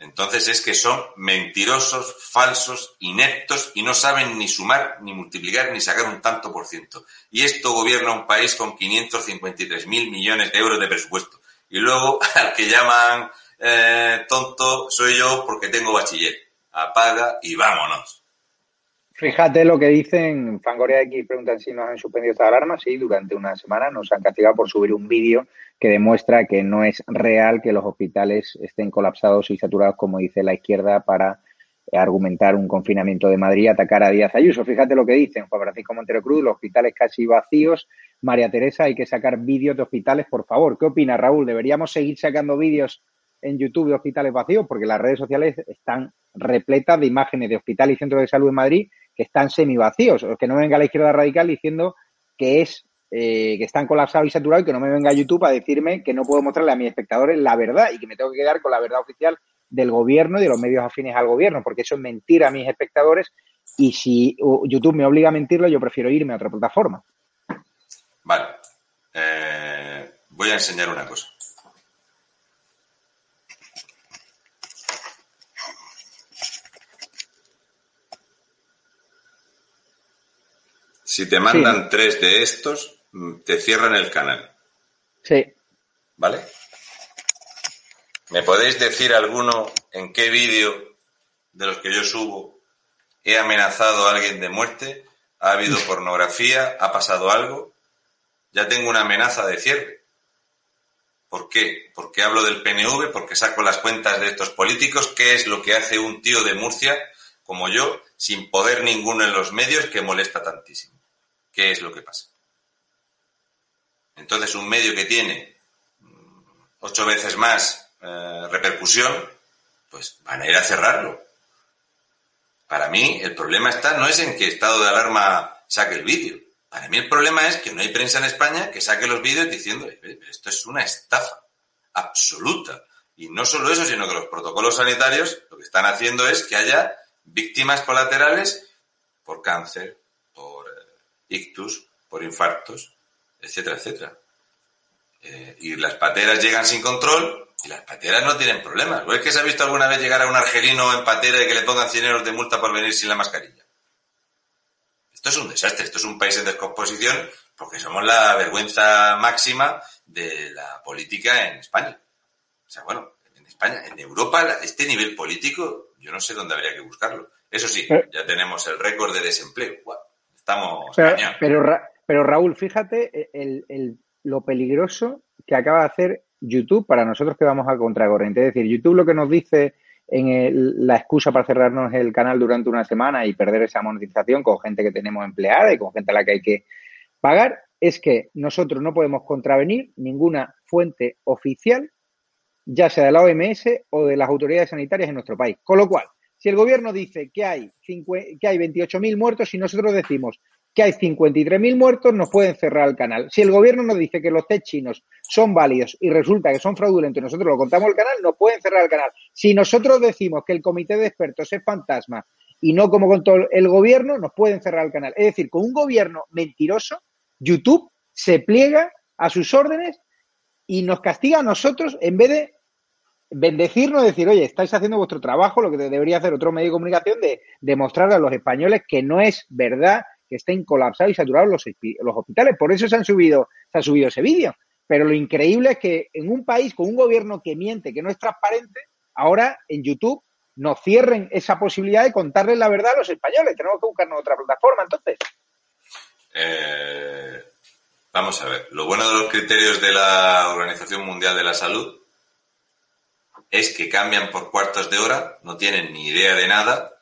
Entonces es que son mentirosos, falsos, ineptos y no saben ni sumar, ni multiplicar, ni sacar un tanto por ciento. Y esto gobierna un país con 553 mil millones de euros de presupuesto. Y luego al que llaman eh, tonto soy yo porque tengo bachiller. apaga y vámonos. Fíjate lo que dicen, Fangoria X preguntan si nos han suspendido esta alarma. Sí, durante una semana nos han castigado por subir un vídeo que demuestra que no es real que los hospitales estén colapsados y saturados, como dice la izquierda, para argumentar un confinamiento de Madrid y atacar a Díaz Ayuso. Fíjate lo que dicen Juan Francisco Montero Cruz, los hospitales casi vacíos. María Teresa, hay que sacar vídeos de hospitales, por favor. ¿Qué opina Raúl? ¿Deberíamos seguir sacando vídeos en YouTube de hospitales vacíos? Porque las redes sociales están repletas de imágenes de hospitales y centros de salud en Madrid que están semivacíos, o que no venga la izquierda radical diciendo que es eh, que están colapsados y saturados y que no me venga YouTube a decirme que no puedo mostrarle a mis espectadores la verdad y que me tengo que quedar con la verdad oficial del gobierno y de los medios afines al gobierno, porque eso es mentir a mis espectadores y si YouTube me obliga a mentirlo, yo prefiero irme a otra plataforma. Vale. Eh, voy a enseñar una cosa. Si te mandan tres de estos, te cierran el canal. Sí. ¿Vale? ¿Me podéis decir alguno en qué vídeo de los que yo subo he amenazado a alguien de muerte? ¿Ha habido pornografía? ¿Ha pasado algo? Ya tengo una amenaza de cierre. ¿Por qué? Porque hablo del PNV, porque saco las cuentas de estos políticos. ¿Qué es lo que hace un tío de Murcia como yo, sin poder ninguno en los medios, que molesta tantísimo? ¿Qué es lo que pasa? Entonces, un medio que tiene mm, ocho veces más eh, repercusión, pues van a ir a cerrarlo. Para mí, el problema está no es en que estado de alarma saque el vídeo. Para mí el problema es que no hay prensa en España que saque los vídeos diciendo esto es una estafa absoluta. Y no solo eso, sino que los protocolos sanitarios lo que están haciendo es que haya víctimas colaterales por cáncer, ictus, por infartos, etcétera, etcétera. Eh, y las pateras llegan sin control y las pateras no tienen problemas. ¿O es que se ha visto alguna vez llegar a un argelino en patera y que le pongan 100 euros de multa por venir sin la mascarilla? Esto es un desastre, esto es un país en descomposición porque somos la vergüenza máxima de la política en España. O sea, bueno, en España, en Europa, este nivel político, yo no sé dónde habría que buscarlo. Eso sí, ya tenemos el récord de desempleo. Estamos pero, pero, Raúl, fíjate eh, el, lo peligroso que acaba de hacer YouTube para nosotros que vamos a contracorriente. Es decir, YouTube lo que nos dice en la excusa para cerrarnos el canal durante una semana y perder esa monetización con gente que tenemos empleada y con gente a la que hay que pagar es que nosotros no podemos contravenir ninguna fuente oficial, ya sea de la OMS o de las autoridades sanitarias en nuestro país. Con lo cual, si el gobierno dice que hay, que hay 28.000 muertos y nosotros decimos que hay 53.000 muertos, nos pueden cerrar el canal. Si el gobierno nos dice que los test chinos son válidos y resulta que son fraudulentos y nosotros lo contamos el canal, nos pueden cerrar el canal. Si nosotros decimos que el comité de expertos es fantasma y no como contó el gobierno, nos pueden cerrar el canal. Es decir, con un gobierno mentiroso, YouTube se pliega a sus órdenes y nos castiga a nosotros en vez de bendecirnos, decir, oye, estáis haciendo vuestro trabajo, lo que debería hacer otro medio de comunicación, de demostrar a los españoles que no es verdad que estén colapsados y saturados los, hospitales. Por eso se han subido, se ha subido ese vídeo. Pero lo increíble es que en un país con un gobierno que miente, que no es transparente, ahora en YouTube nos cierren esa posibilidad de contarles la verdad a los españoles. Tenemos que buscarnos otra plataforma, entonces. Eh, vamos a ver. Lo bueno de los criterios de la Organización Mundial de la Salud es que cambian por cuartos de hora, no tienen ni idea de nada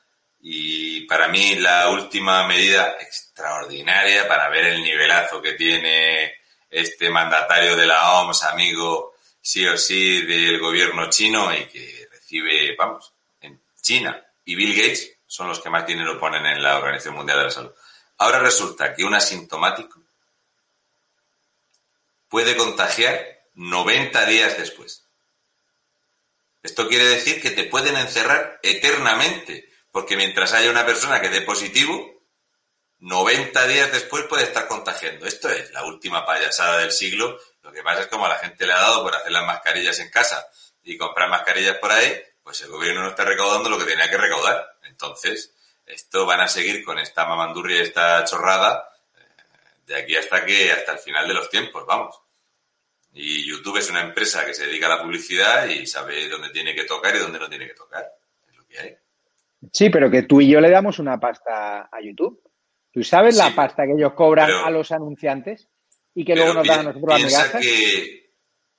y para mí la última medida extraordinaria para ver el nivelazo que tiene este mandatario de la OMS, amigo sí o sí del gobierno chino y que recibe, vamos, en China y Bill Gates son los que más dinero ponen en la Organización Mundial de la Salud. Ahora resulta que un asintomático puede contagiar 90 días después. Esto quiere decir que te pueden encerrar eternamente, porque mientras haya una persona que dé positivo, 90 días después puede estar contagiando. Esto es la última payasada del siglo. Lo que pasa es como a la gente le ha dado por hacer las mascarillas en casa y comprar mascarillas por ahí, pues el gobierno no está recaudando lo que tenía que recaudar. Entonces, esto van a seguir con esta mamandurria y esta chorrada eh, de aquí hasta que, hasta el final de los tiempos, vamos. Y YouTube es una empresa que se dedica a la publicidad y sabe dónde tiene que tocar y dónde no tiene que tocar. Es lo que hay. Sí, pero que tú y yo le damos una pasta a YouTube. ¿Tú sabes la pasta que ellos cobran a los anunciantes y que luego nos dan a nosotros piensa que,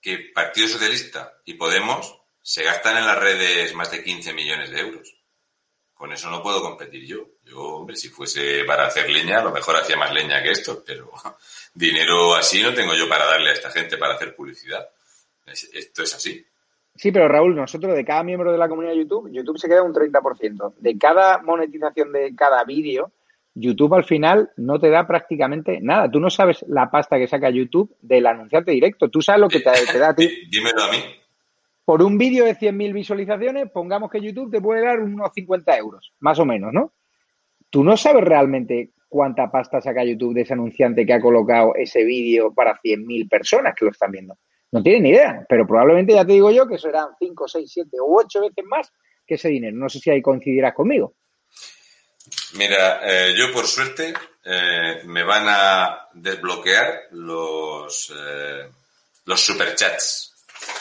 que Partido Socialista y Podemos se gastan en las redes más de 15 millones de euros. Con eso no puedo competir yo. Yo, hombre, si fuese para hacer leña, a lo mejor hacía más leña que esto, pero dinero así no tengo yo para darle a esta gente para hacer publicidad. Esto es así. Sí, pero Raúl, nosotros de cada miembro de la comunidad de YouTube, YouTube se queda un 30%. De cada monetización de cada vídeo, YouTube al final no te da prácticamente nada. Tú no sabes la pasta que saca YouTube del anunciante directo. Tú sabes lo que te, da a ti. Dímelo a mí. Por un vídeo de 100.000 visualizaciones, pongamos que YouTube te puede dar unos 50 euros, más o menos, ¿no? Tú no sabes realmente cuánta pasta saca YouTube de ese anunciante que ha colocado ese vídeo para 100.000 personas que lo están viendo. No tienen ni idea, pero probablemente ya te digo yo que serán 5, 6, 7 u 8 veces más que ese dinero. No sé si ahí coincidirás conmigo. Mira, eh, yo por suerte eh, me van a desbloquear los, eh, los superchats,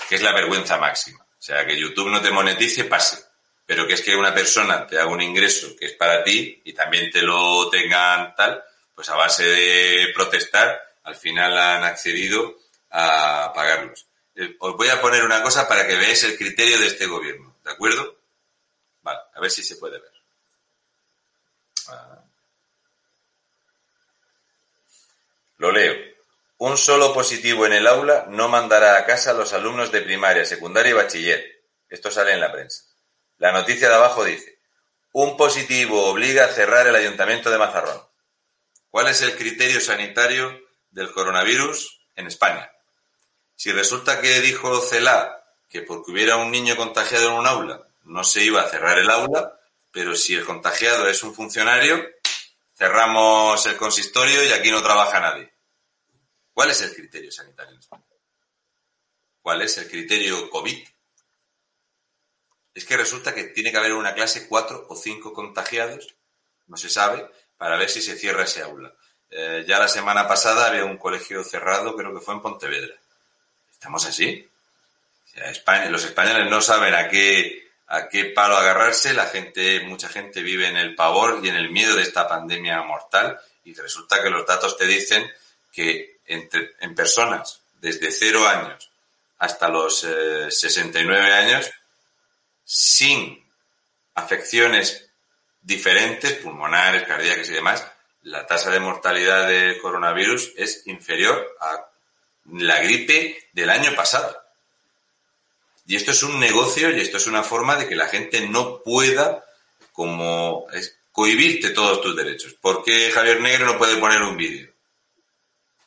que es la vergüenza máxima. O sea, que YouTube no te monetice, pase. Pero que es que una persona te haga un ingreso que es para ti y también te lo tengan tal, pues a base de protestar, al final han accedido a pagarlos. Eh, os voy a poner una cosa para que veáis el criterio de este gobierno, ¿de acuerdo? Vale, a ver si se puede ver. Ah. Lo leo. Un solo positivo en el aula no mandará a casa a los alumnos de primaria, secundaria y bachiller. Esto sale en la prensa. La noticia de abajo dice, un positivo obliga a cerrar el ayuntamiento de Mazarrón. ¿Cuál es el criterio sanitario del coronavirus en España? Si resulta que dijo Celá que porque hubiera un niño contagiado en un aula no se iba a cerrar el aula, pero si el contagiado es un funcionario, cerramos el consistorio y aquí no trabaja nadie. ¿Cuál es el criterio sanitario? ¿Cuál es el criterio COVID? Es que resulta que tiene que haber una clase cuatro o cinco contagiados, no se sabe, para ver si se cierra ese aula. Eh, ya la semana pasada había un colegio cerrado, creo que fue en Pontevedra. Estamos así. España, los españoles no saben a qué, a qué palo agarrarse. La gente, mucha gente vive en el pavor y en el miedo de esta pandemia mortal. Y resulta que los datos te dicen que entre, en personas desde cero años hasta los 69 eh, años, sin afecciones diferentes, pulmonares, cardíacas y demás, la tasa de mortalidad del coronavirus es inferior a la gripe del año pasado. Y esto es un negocio y esto es una forma de que la gente no pueda como cohibirte todos tus derechos. ¿Por qué Javier Negro no puede poner un vídeo?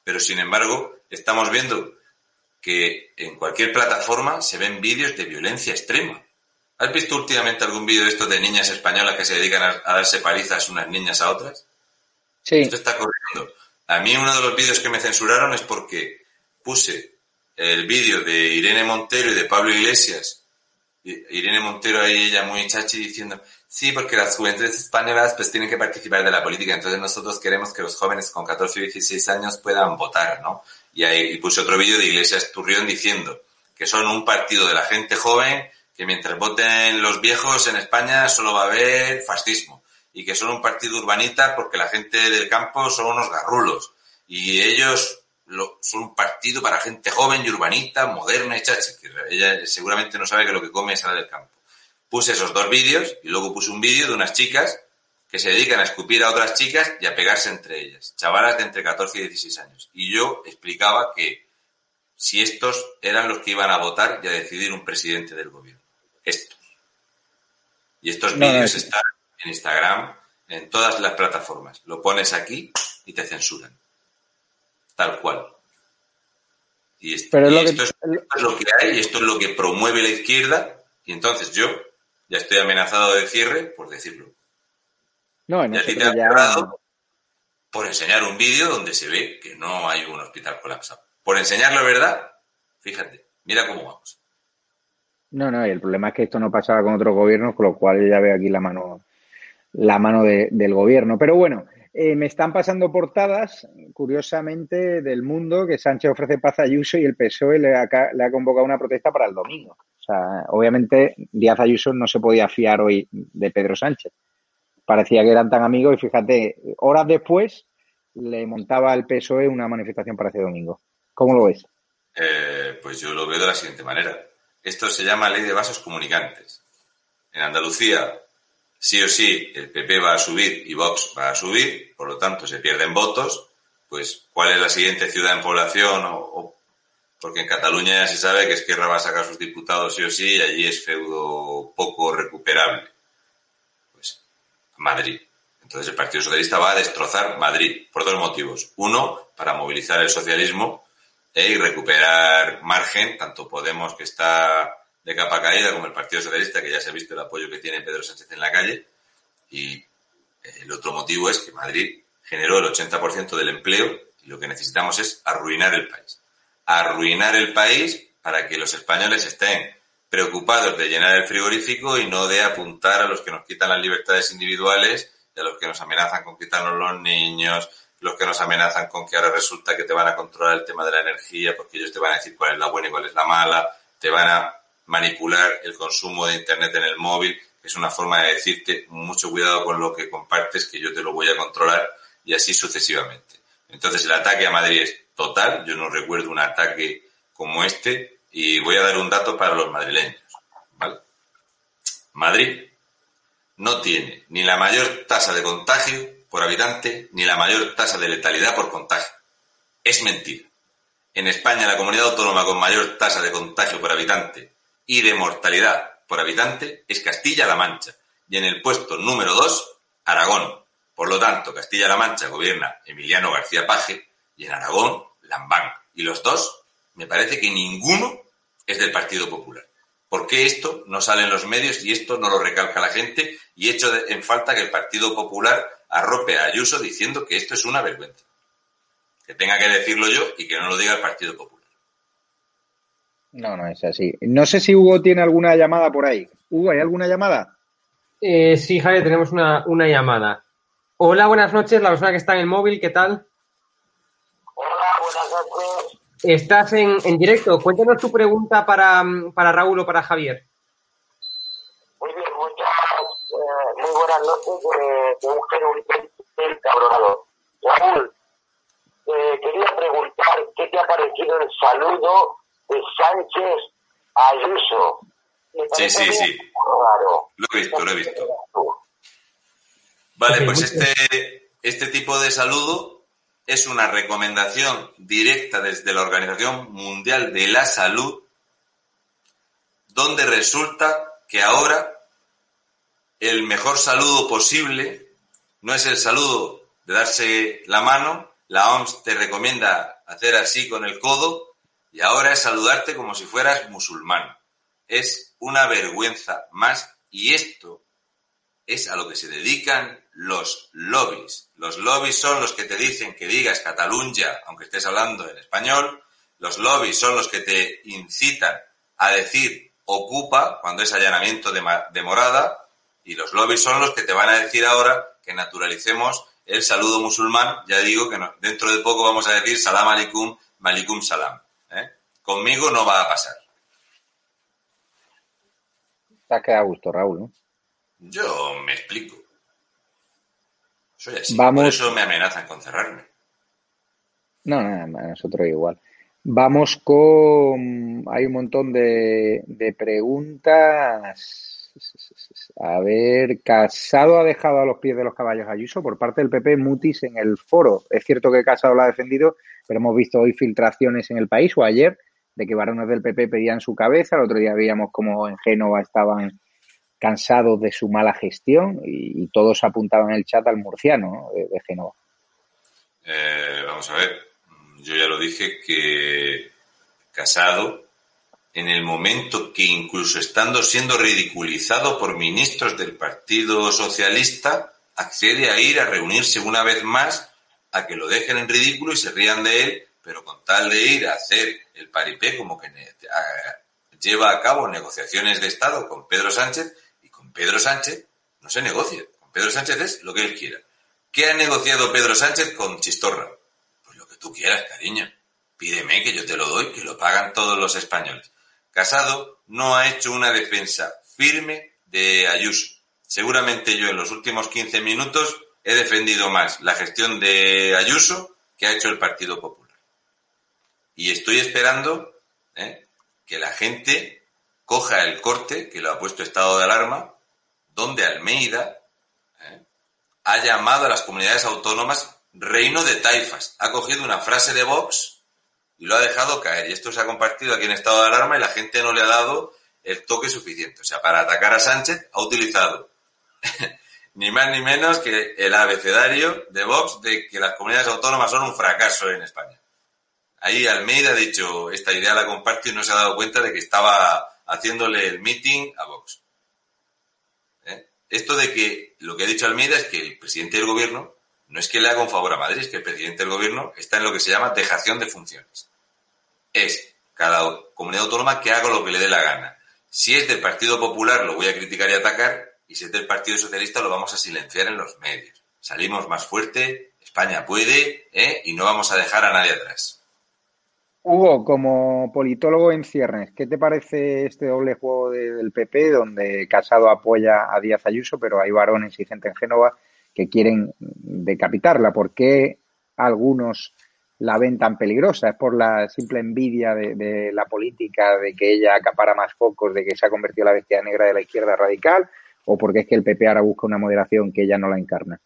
Pero sin embargo, estamos viendo que en cualquier plataforma se ven vídeos de violencia extrema. ¿Has visto últimamente algún vídeo de estos de niñas españolas que se dedican a, a darse palizas unas niñas a otras? Sí. Esto está corriendo. A mí uno de los vídeos que me censuraron es porque puse el vídeo de Irene Montero y de Pablo Iglesias. Irene Montero ahí ella muy chachi diciendo, sí, porque las juventudes españolas pues tienen que participar de la política, entonces nosotros queremos que los jóvenes con 14 y 16 años puedan votar, ¿no? Y ahí puse otro vídeo de Iglesias Turrión diciendo que son un partido de la gente joven, que mientras voten los viejos en España solo va a haber fascismo, y que son un partido urbanita porque la gente del campo son unos garrulos, y ellos son un partido para gente joven y urbanita, moderna y chachi. ella seguramente no sabe que lo que come es salir del campo. Puse esos dos vídeos y luego puse un vídeo de unas chicas que se dedican a escupir a otras chicas y a pegarse entre ellas, chavalas de entre 14 y 16 años. Y yo explicaba que si estos eran los que iban a votar y a decidir un presidente del gobierno. Estos. Y estos vídeos están en Instagram, en todas las plataformas. Lo pones aquí y te censuran tal cual. Y, esto, es, lo que hay, y esto es lo que promueve la izquierda, y entonces yo ya estoy amenazado de cierre por decirlo. No, en y a ti te por enseñar un vídeo donde se ve que no hay un hospital colapsado. Por enseñar la verdad, fíjate, mira cómo vamos. No, no, y el problema es que esto no pasaba con otros gobiernos, con lo cual ya veo aquí la mano, la mano del gobierno. Pero bueno, Eh, me están pasando portadas, curiosamente, del mundo que Sánchez ofrece paz a Ayuso y el PSOE le ha, convocado una protesta para el domingo. O sea, obviamente Díaz Ayuso no se podía fiar hoy de Pedro Sánchez. Parecía que eran tan amigos y fíjate, horas después le montaba el PSOE una manifestación para ese domingo. ¿Cómo lo ves? Eh, pues yo lo veo de la siguiente manera. Esto se llama ley de vasos comunicantes. En Andalucía sí o sí el PP va a subir y Vox va a subir, por lo tanto se pierden votos, pues ¿cuál es la siguiente ciudad en población? O, porque en Cataluña ya se sabe que Esquerra va a sacar sus diputados sí o sí y allí es feudo poco recuperable. Pues Madrid. Entonces el Partido Socialista va a destrozar Madrid por dos motivos. Uno, para movilizar el socialismo e y recuperar margen, tanto Podemos que está de capa caída como el Partido Socialista, que ya se ha visto el apoyo que tiene Pedro Sánchez en la calle. Y el otro motivo es que Madrid generó el 80% del empleo y lo que necesitamos es arruinar el país. Arruinar el país para que los españoles estén preocupados de llenar el frigorífico y no de apuntar a los que nos quitan las libertades individuales y a los que nos amenazan con quitarnos los niños, los que nos amenazan con que ahora resulta que te van a controlar el tema de la energía porque ellos te van a decir cuál es la buena y cuál es la mala, te van a manipular el consumo de Internet en el móvil, es una forma de decirte mucho cuidado con lo que compartes, que yo te lo voy a controlar y así sucesivamente. Entonces el ataque a Madrid es total, yo no recuerdo un ataque como este y voy a dar un dato para los madrileños. Madrid no tiene ni la mayor tasa de contagio por habitante ni la mayor tasa de letalidad por contagio. Es mentira. En España, la comunidad autónoma con mayor tasa de contagio por habitante y de mortalidad por habitante es Castilla-La Mancha. Y en el puesto número 2, Aragón. Por lo tanto, Castilla-La Mancha gobierna Emiliano García Paje y en Aragón, Lambán. Y los dos, me parece que ninguno es del Partido Popular. ¿Por qué esto no sale en los medios y esto no lo recalca la gente? Y hecho en falta que el Partido Popular arrope a Ayuso diciendo que esto es una vergüenza. Que tenga que decirlo yo y que no lo diga el Partido Popular. No, no es así. No sé si Hugo tiene alguna llamada por ahí. Hugo, ¿hay alguna llamada? Eh, sí, Javier, tenemos una, llamada. Hola, buenas noches, la persona que está en el móvil, ¿qué tal? Hola, buenas noches. Estás en, en directo. Cuéntanos tu pregunta para, para Raúl o para Javier. Muy bien, muchas, eh, muy buenas noches de, de un genuino cabronado. Raúl, eh, quería preguntar qué te ha parecido el saludo de Sánchez Ayuso. Sí, sí, sí. Lo he visto, lo he visto. Vale, pues este, este tipo de saludo es una recomendación directa desde la Organización Mundial de la Salud, donde resulta que ahora el mejor saludo posible no es el saludo de darse la mano, la OMS te recomienda hacer así con el codo, y ahora es saludarte como si fueras musulmán. Es una vergüenza más y esto es a lo que se dedican los lobbies. Los lobbies son los que te dicen que digas Cataluña, aunque estés hablando en español. Los lobbies son los que te incitan a decir ocupa cuando es allanamiento de, morada. Y los lobbies son los que te van a decir ahora que naturalicemos el saludo musulmán. Ya digo que dentro de poco vamos a decir salam alikum, malikum salam. Conmigo no va a pasar. Te ha quedado a gusto, Raúl, ¿no? Yo me explico. Soy así. Por eso me amenazan con cerrarme. No, no, nosotros igual. Vamos con. Hay un montón de, de preguntas. A ver, Casado ha dejado a los pies de los caballos Ayuso por parte del PP Mutis en el foro. Es cierto que Casado lo ha defendido, pero hemos visto hoy filtraciones en el país o ayer de que varones del PP pedían su cabeza. El otro día veíamos como en Génova estaban cansados de su mala gestión y, todos apuntaban el chat al murciano de, Génova. Eh, vamos a ver, yo ya lo dije que Casado, en el momento que incluso estando siendo ridiculizado por ministros del Partido Socialista, accede a ir a reunirse una vez más a que lo dejen en ridículo y se rían de él pero con tal de ir a hacer el paripé como que lleva a cabo negociaciones de Estado con Pedro Sánchez y con Pedro Sánchez no se negocia. Con Pedro Sánchez es lo que él quiera. ¿Qué ha negociado Pedro Sánchez con Chistorra? Pues lo que tú quieras, cariño. Pídeme que yo te lo doy, que lo pagan todos los españoles. Casado no ha hecho una defensa firme de Ayuso. Seguramente yo en los últimos 15 minutos he defendido más la gestión de Ayuso que ha hecho el Partido Popular. Y estoy esperando ¿eh? que la gente coja el corte que lo ha puesto estado de alarma, donde Almeida ¿eh? ha llamado a las comunidades autónomas reino de taifas. Ha cogido una frase de Vox y lo ha dejado caer. Y esto se ha compartido aquí en estado de alarma y la gente no le ha dado el toque suficiente. O sea, para atacar a Sánchez ha utilizado ni más ni menos que el abecedario de Vox de que las comunidades autónomas son un fracaso en España. Ahí Almeida ha dicho, esta idea la comparte y no se ha dado cuenta de que estaba haciéndole el meeting a Vox. ¿Eh? Esto de que lo que ha dicho Almeida es que el presidente del gobierno no es que le haga un favor a Madrid, es que el presidente del gobierno está en lo que se llama dejación de funciones. Es cada comunidad autónoma que haga lo que le dé la gana. Si es del Partido Popular lo voy a criticar y atacar, y si es del Partido Socialista lo vamos a silenciar en los medios. Salimos más fuerte, España puede, ¿eh? y no vamos a dejar a nadie atrás. Hugo, como politólogo en ciernes, ¿qué te parece este doble juego del PP donde Casado apoya a Díaz Ayuso, pero hay varones y gente en Génova que quieren decapitarla? ¿Por qué algunos la ven tan peligrosa? ¿Es por la simple envidia de, la política, de que ella acapara más focos, de que se ha convertido en la bestia negra de la izquierda radical? ¿O porque es que el PP ahora busca una moderación que ella no la encarna?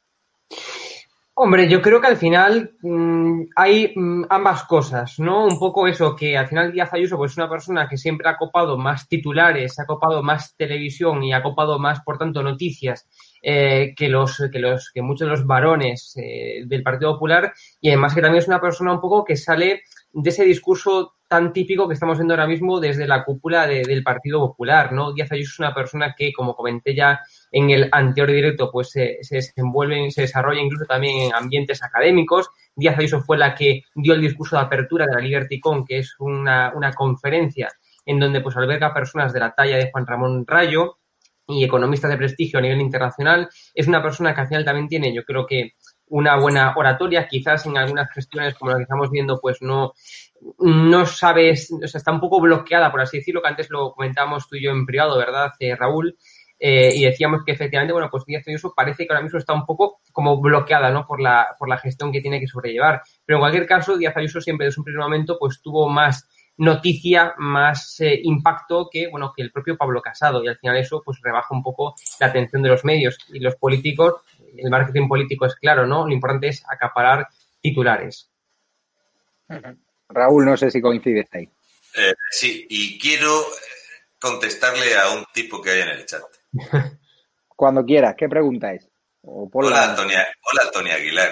Hombre, yo creo que al final mmm, hay mmm, ambas cosas, ¿no? Un poco eso, que al final Díaz Ayuso pues, es una persona que siempre ha copado más titulares, ha copado más televisión y ha copado más, por tanto, noticias eh, que los que los que muchos de los varones eh, del Partido Popular y además que también es una persona un poco que sale de ese discurso tan típico que estamos viendo ahora mismo desde la cúpula de, del Partido Popular, ¿no? Díaz Ayuso es una persona que, como comenté ya en el anterior directo, pues se, se desenvuelve, se desarrolla incluso también en ambientes académicos. Díaz Ayuso fue la que dio el discurso de apertura de la LibertyCon, que es una, una conferencia en donde pues alberga personas de la talla de Juan Ramón Rayo y economistas de prestigio a nivel internacional. Es una persona que al final también tiene, yo creo que una buena oratoria, quizás en algunas gestiones como la que estamos viendo, pues no, no sabes, o sea, está un poco bloqueada, por así decirlo, que antes lo comentábamos tú y yo en privado, ¿verdad, eh, Raúl? Eh, y decíamos que efectivamente, bueno, pues Díaz Ayuso parece que ahora mismo está un poco como bloqueada, ¿no? Por la, por la gestión que tiene que sobrellevar. Pero en cualquier caso, Díaz Ayuso siempre desde un primer momento, pues tuvo más noticia, más eh, impacto que, bueno, que el propio Pablo Casado. Y al final eso, pues rebaja un poco la atención de los medios. Y los políticos, el marketing político es claro, ¿no? Lo importante es acaparar titulares. Raúl, no sé si coincides ahí. Eh, sí, y quiero contestarle a un tipo que hay en el chat. Cuando quieras, ¿qué pregunta es? Hola, Antonia, hola, Antonia Aguilar.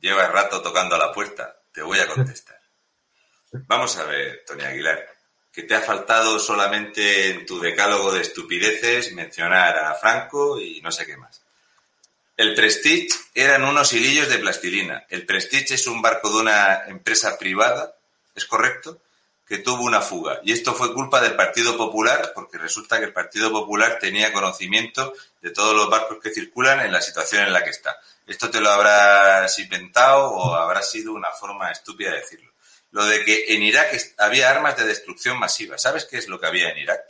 Llevas rato tocando a la puerta. Te voy a contestar. Vamos a ver, Tony Aguilar, que te ha faltado solamente en tu decálogo de estupideces mencionar a Franco y no sé qué más. El Prestige eran unos hilillos de plastilina. El Prestige es un barco de una empresa privada, ¿es correcto? Que tuvo una fuga. Y esto fue culpa del Partido Popular, porque resulta que el Partido Popular tenía conocimiento de todos los barcos que circulan en la situación en la que está. Esto te lo habrás inventado o habrá sido una forma estúpida de decirlo. Lo de que en Irak había armas de destrucción masiva. ¿Sabes qué es lo que había en Irak?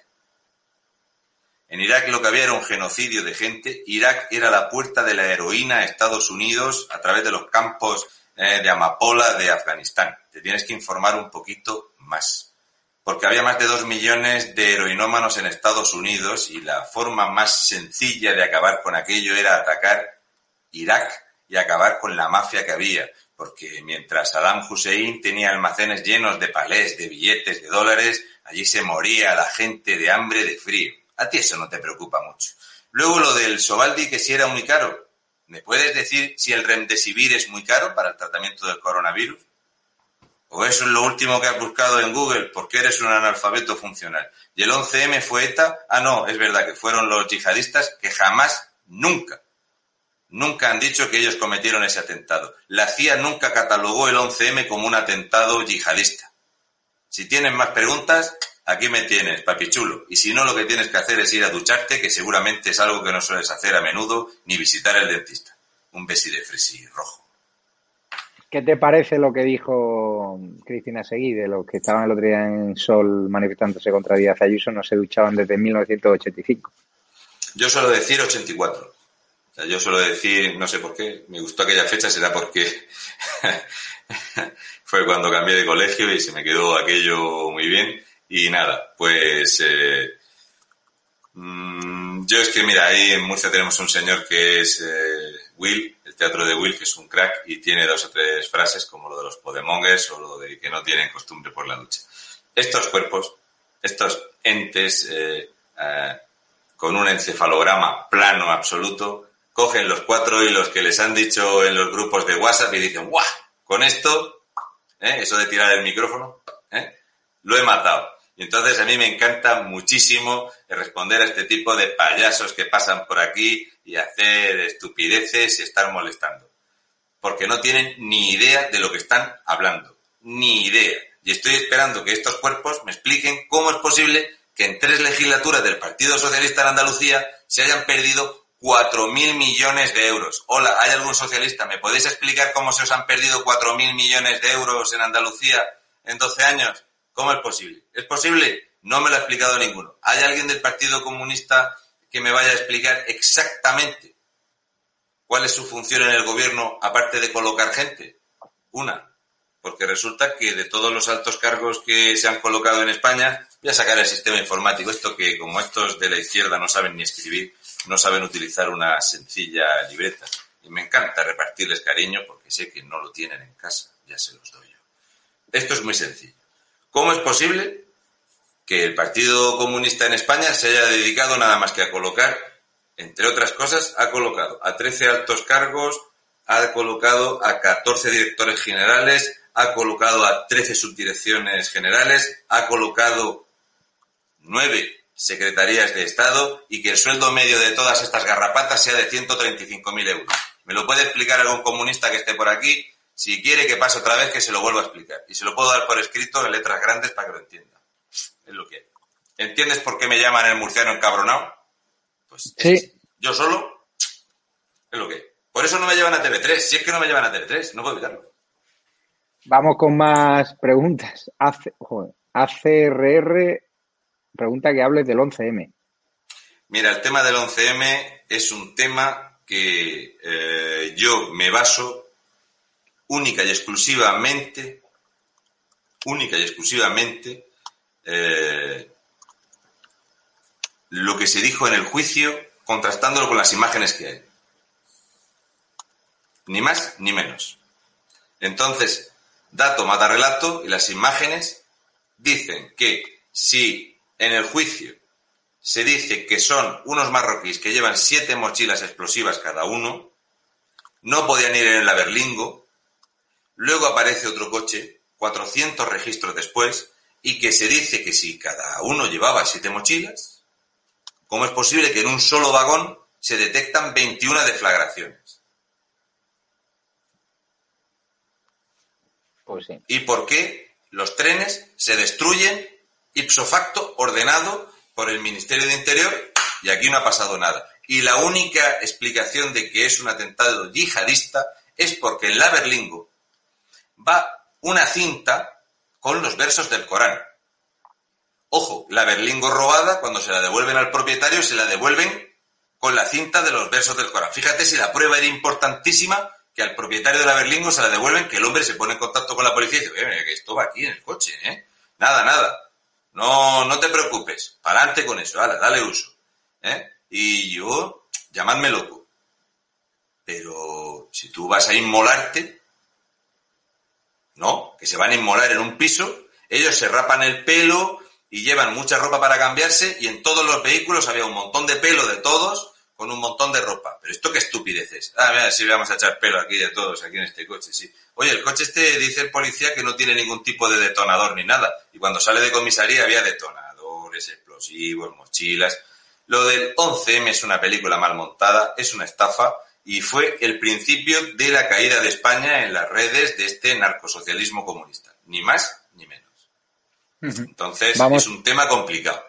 En Irak lo que había era un genocidio de gente. Irak era la puerta de la heroína a Estados Unidos a través de los campos eh, de Amapola de Afganistán. Te tienes que informar un poquito más. Porque había más de dos millones de heroinómanos en Estados Unidos y la forma más sencilla de acabar con aquello era atacar Irak y acabar con la mafia que había. Porque mientras Saddam Hussein tenía almacenes llenos de palés, de billetes, de dólares, allí se moría la gente de hambre, de frío. A ti eso no te preocupa mucho. Luego lo del Sobaldi, que si era muy caro. ¿Me puedes decir si el Remdesivir es muy caro para el tratamiento del coronavirus? ¿O eso es lo último que has buscado en Google porque eres un analfabeto funcional? ¿Y el 11M fue ETA? Ah, no, es verdad que fueron los yihadistas que jamás, nunca, nunca han dicho que ellos cometieron ese atentado. La CIA nunca catalogó el 11M como un atentado yihadista. Si tienen más preguntas, aquí me tienes, papichulo. Y si no, lo que tienes que hacer es ir a ducharte, que seguramente es algo que no sueles hacer a menudo, ni visitar el dentista. un besi de fresi rojo. ¿Qué te parece lo que dijo Cristina Seguí de los que estaban el otro día en Sol manifestándose contra Díaz Ayuso no se duchaban desde 1985? Yo suelo decir 84. yo suelo decir, no sé por qué, me gustó aquella fecha, será porque fue cuando cambié de colegio y se me quedó aquello muy bien. Y nada, pues eh, mm, yo es que mira, ahí en Murcia tenemos un señor que es eh, Will, teatro de Will, que es un crack y tiene dos o tres frases como lo de los podemongers o lo de que no tienen costumbre por la lucha. Estos cuerpos, estos entes eh, con un encefalograma plano absoluto, cogen los cuatro hilos que les han dicho en los grupos de WhatsApp y dicen, ¡guau! Con esto, eso de tirar el micrófono, lo he matado. Entonces a mí me encanta muchísimo responder a este tipo de payasos que pasan por aquí y hacer estupideces y estar molestando. Porque no tienen ni idea de lo que están hablando. Ni idea. Y estoy esperando que estos cuerpos me expliquen cómo es posible que en tres legislaturas del Partido Socialista en Andalucía se hayan perdido 4.000 millones de euros. Hola, ¿hay algún socialista? ¿Me podéis explicar cómo se os han perdido 4.000 millones de euros en Andalucía en 12 años? ¿Cómo es posible? ¿Es posible? No me lo ha explicado ninguno. ¿Hay alguien del Partido Comunista que me vaya a explicar exactamente cuál es su función en el gobierno aparte de colocar gente? Una, porque resulta que de todos los altos cargos que se han colocado en España, voy a sacar el sistema informático, esto que como estos de la izquierda no saben ni escribir, no saben utilizar una sencilla libreta. Y me encanta repartirles cariño porque sé que no lo tienen en casa, ya se los doy yo. Esto es muy sencillo. ¿Cómo es posible que el Partido Comunista en España se haya dedicado nada más que a colocar, entre otras cosas, ha colocado a 13 altos cargos, ha colocado a 14 directores generales, ha colocado a 13 subdirecciones generales, ha colocado 9 secretarías de Estado y que el sueldo medio de todas estas garrapatas sea de 135.000 euros. ¿Me lo puede explicar algún comunista que esté por aquí? Si quiere que pase otra vez, que se lo vuelva a explicar. Y se lo puedo dar por escrito en letras grandes para que lo entienda es lo que ¿Entiendes por qué me llaman el murciano encabronado? Pues sí. yo solo es lo que Por eso no me llevan a TV3. Si es que no me llevan a TV3, no puedo evitarlo. Vamos con más preguntas. ACRR pregunta que hables del 11M. Mira, el tema del 11M es un tema que eh, yo me baso única y exclusivamente, única y exclusivamente eh, lo que se dijo en el juicio contrastándolo con las imágenes que hay. Ni más ni menos. Entonces, dato mata relato y las imágenes dicen que si en el juicio se dice que son unos marroquíes que llevan siete mochilas explosivas cada uno, no podían ir en el Aberlingo, luego aparece otro coche, 400 registros después, y que se dice que si cada uno llevaba siete mochilas, ¿cómo es posible que en un solo vagón se detectan 21 deflagraciones? Pues sí. ¿Y por qué los trenes se destruyen ipso facto ordenado por el Ministerio de Interior y aquí no ha pasado nada? Y la única explicación de que es un atentado yihadista es porque en la Berlingo va una cinta con los versos del Corán. Ojo, la berlingo robada, cuando se la devuelven al propietario, se la devuelven con la cinta de los versos del Corán. Fíjate si la prueba era importantísima, que al propietario de la berlingo se la devuelven, que el hombre se pone en contacto con la policía y dice, que esto va aquí en el coche, ¿eh? Nada, nada. No, no te preocupes. Adelante con eso, ala, dale uso. ¿eh? Y yo, llamadme loco. Pero si tú vas a inmolarte, no, que se van a inmolar en un piso, ellos se rapan el pelo y llevan mucha ropa para cambiarse y en todos los vehículos había un montón de pelo de todos con un montón de ropa. Pero esto qué estupideces. Ah, mira, sí vamos a echar pelo aquí de todos, aquí en este coche, sí. Oye, el coche este dice el policía que no tiene ningún tipo de detonador ni nada. Y cuando sale de comisaría había detonadores, explosivos, mochilas. Lo del 11M es una película mal montada, es una estafa y fue el principio de la caída de España en las redes de este narcosocialismo comunista. Ni más ni menos. Entonces, es un tema complicado.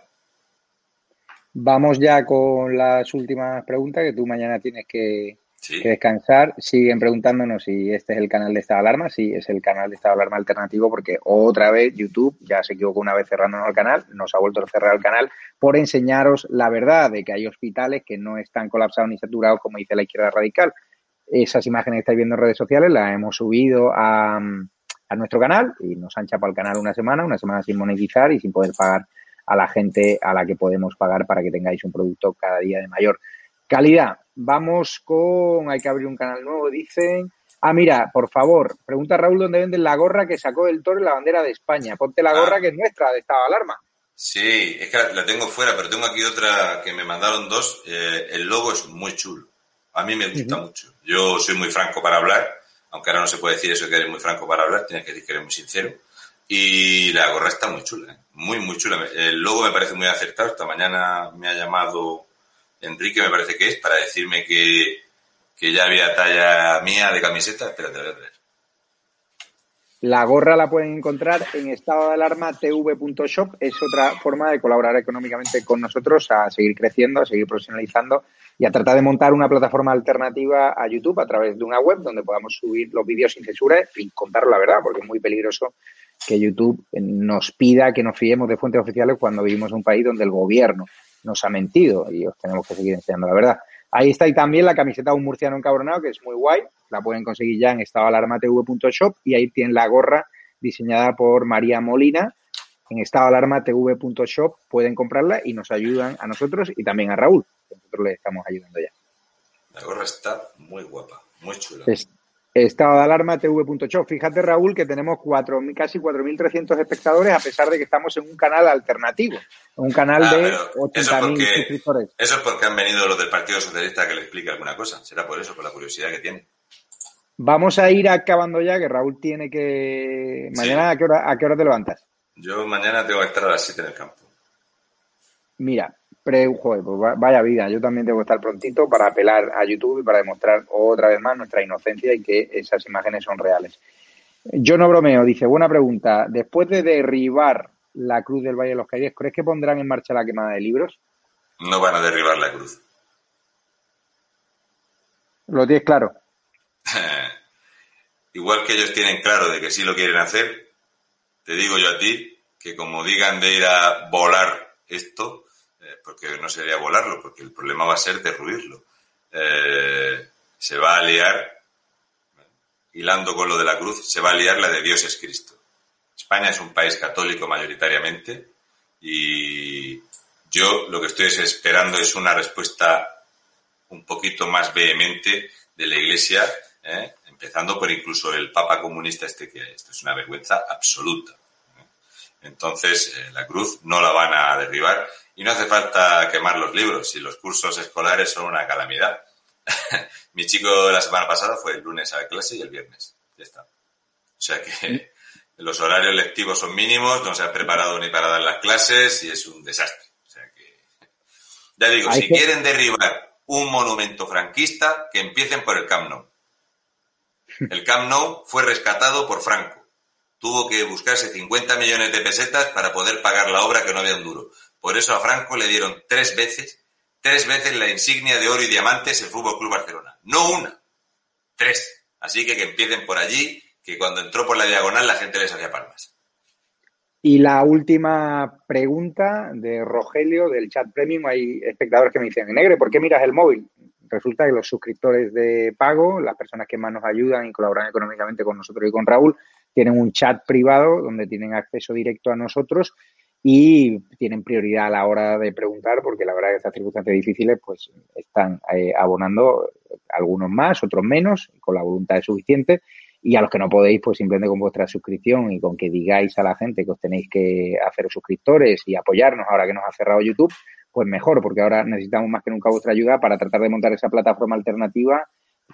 Vamos ya con las últimas preguntas, que tú mañana tienes que, que descansar. Siguen preguntándonos si este es el canal de estado alarma. Sí, es el canal de estado de alarma alternativo porque otra vez YouTube ya se equivocó una vez cerrándonos el canal, nos ha vuelto a cerrar el canal por enseñaros la verdad de que hay hospitales que no están colapsados ni saturados como dice la izquierda radical. Esas imágenes que estáis viendo en redes sociales las hemos subido a, a nuestro canal y nos han chapado el canal una semana, una semana sin monetizar y sin poder pagar a la gente a la que podemos pagar para que tengáis un producto cada día de mayor calidad. Vamos con, hay que abrir un canal nuevo, dicen. Ah, mira, por favor, pregunta Raúl dónde venden la gorra que sacó del toro la bandera de España. Ponte la gorra ah. que es nuestra, de estado de alarma. Sí, es que la tengo fuera, pero tengo aquí otra que me mandaron dos. Eh, el logo es muy chulo. A mí me gusta mucho. Yo soy muy franco para hablar, aunque ahora no se puede decir eso que eres muy franco para hablar, tienes que decir que eres muy sincero. Y la gorra está muy chula, ¿eh? muy, muy chula. El logo me parece muy acertado. Esta mañana me ha llamado Enrique, me parece que es, para decirme que, ya había talla mía de camiseta. Espérate, a ver. La gorra la pueden encontrar en estado de alarma tv.shop. Es otra forma de colaborar económicamente con nosotros a seguir creciendo, a seguir profesionalizando y a tratar de montar una plataforma alternativa a YouTube a través de una web donde podamos subir los vídeos sin censura y contar la verdad, porque es muy peligroso que YouTube nos pida que nos fiemos de fuentes oficiales cuando vivimos en un país donde el gobierno nos ha mentido y os tenemos que seguir enseñando la verdad. Ahí está y también la camiseta Un Murciano Encabronado, que es muy guay. La pueden conseguir ya en estadoalarmatv.shop y ahí tienen la gorra diseñada por María Molina. En estadoalarmatv.shop pueden comprarla y nos ayudan a nosotros y también a Raúl. Nosotros le estamos ayudando ya. La gorra está muy guapa, muy chula. Estado de alarma tv.show. Fíjate, Raúl, que tenemos cuatro, casi 4.300 espectadores a pesar de que estamos en un canal alternativo, un canal ah, de 80.000 suscriptores. Eso es porque han venido los del Partido Socialista que le explique alguna cosa. Será por eso, por la curiosidad que tiene. Vamos a ir acabando ya, que Raúl tiene que... Mañana, ¿a, qué hora, ¿a qué hora te levantas? Yo mañana tengo que estar a las 7 en el campo. Mira, Pre, joder, pues vaya vida, yo también tengo que estar prontito para apelar a YouTube y para demostrar otra vez más nuestra inocencia y que esas imágenes son reales. Yo no bromeo, dice, buena pregunta. Después de derribar la cruz del Valle de los Caídos, ¿crees que pondrán en marcha la quemada de libros? No van a derribar la cruz. ¿Lo tienes claro? Igual que ellos tienen claro de que sí lo quieren hacer, te digo yo a ti que como digan de ir a volar esto, eh, porque no sería volarlo, porque el problema va a ser derruirlo. Eh, se va a liar, hilando con lo de la cruz, se va a liar la de Dios es Cristo. España es un país católico mayoritariamente y yo lo que estoy esperando es una respuesta un poquito más vehemente de la Iglesia, ¿eh? empezando por incluso el Papa comunista este que esto es una vergüenza absoluta. Entonces, la cruz no la van a derribar y no hace falta quemar los libros, y los cursos escolares son una calamidad. Mi chico la semana pasada fue el lunes a clase y el viernes. Ya está. O sea que los horarios lectivos son mínimos, no se ha preparado ni para dar las clases y es un desastre. O sea que, ya digo, si quieren derribar un monumento franquista, que empiecen por el Camp Nou. El Camp Nou fue rescatado por Franco. Tuvo que buscarse 50 millones de pesetas para poder pagar la obra que no había un duro. Por eso a Franco le dieron tres veces, tres veces la insignia de oro y diamantes el Fútbol Club Barcelona. No una, tres. Así que que empiecen por allí, que cuando entró por la diagonal la gente les hacía palmas. Y la última pregunta de Rogelio del chat premium. Hay espectadores que me dicen, Negre, ¿por qué miras el móvil? Resulta que los suscriptores de pago, las personas que más nos ayudan y colaboran económicamente con nosotros y con Raúl, tienen un chat privado donde tienen acceso directo a nosotros y tienen prioridad a la hora de preguntar porque la verdad que estas circunstancias difíciles pues están eh, abonando algunos más, otros menos, con la voluntad suficiente. Y a los que no podéis pues simplemente con vuestra suscripción y con que digáis a la gente que os tenéis que hacer suscriptores y apoyarnos ahora que nos ha cerrado YouTube, pues mejor porque ahora necesitamos más que nunca vuestra ayuda para tratar de montar esa plataforma alternativa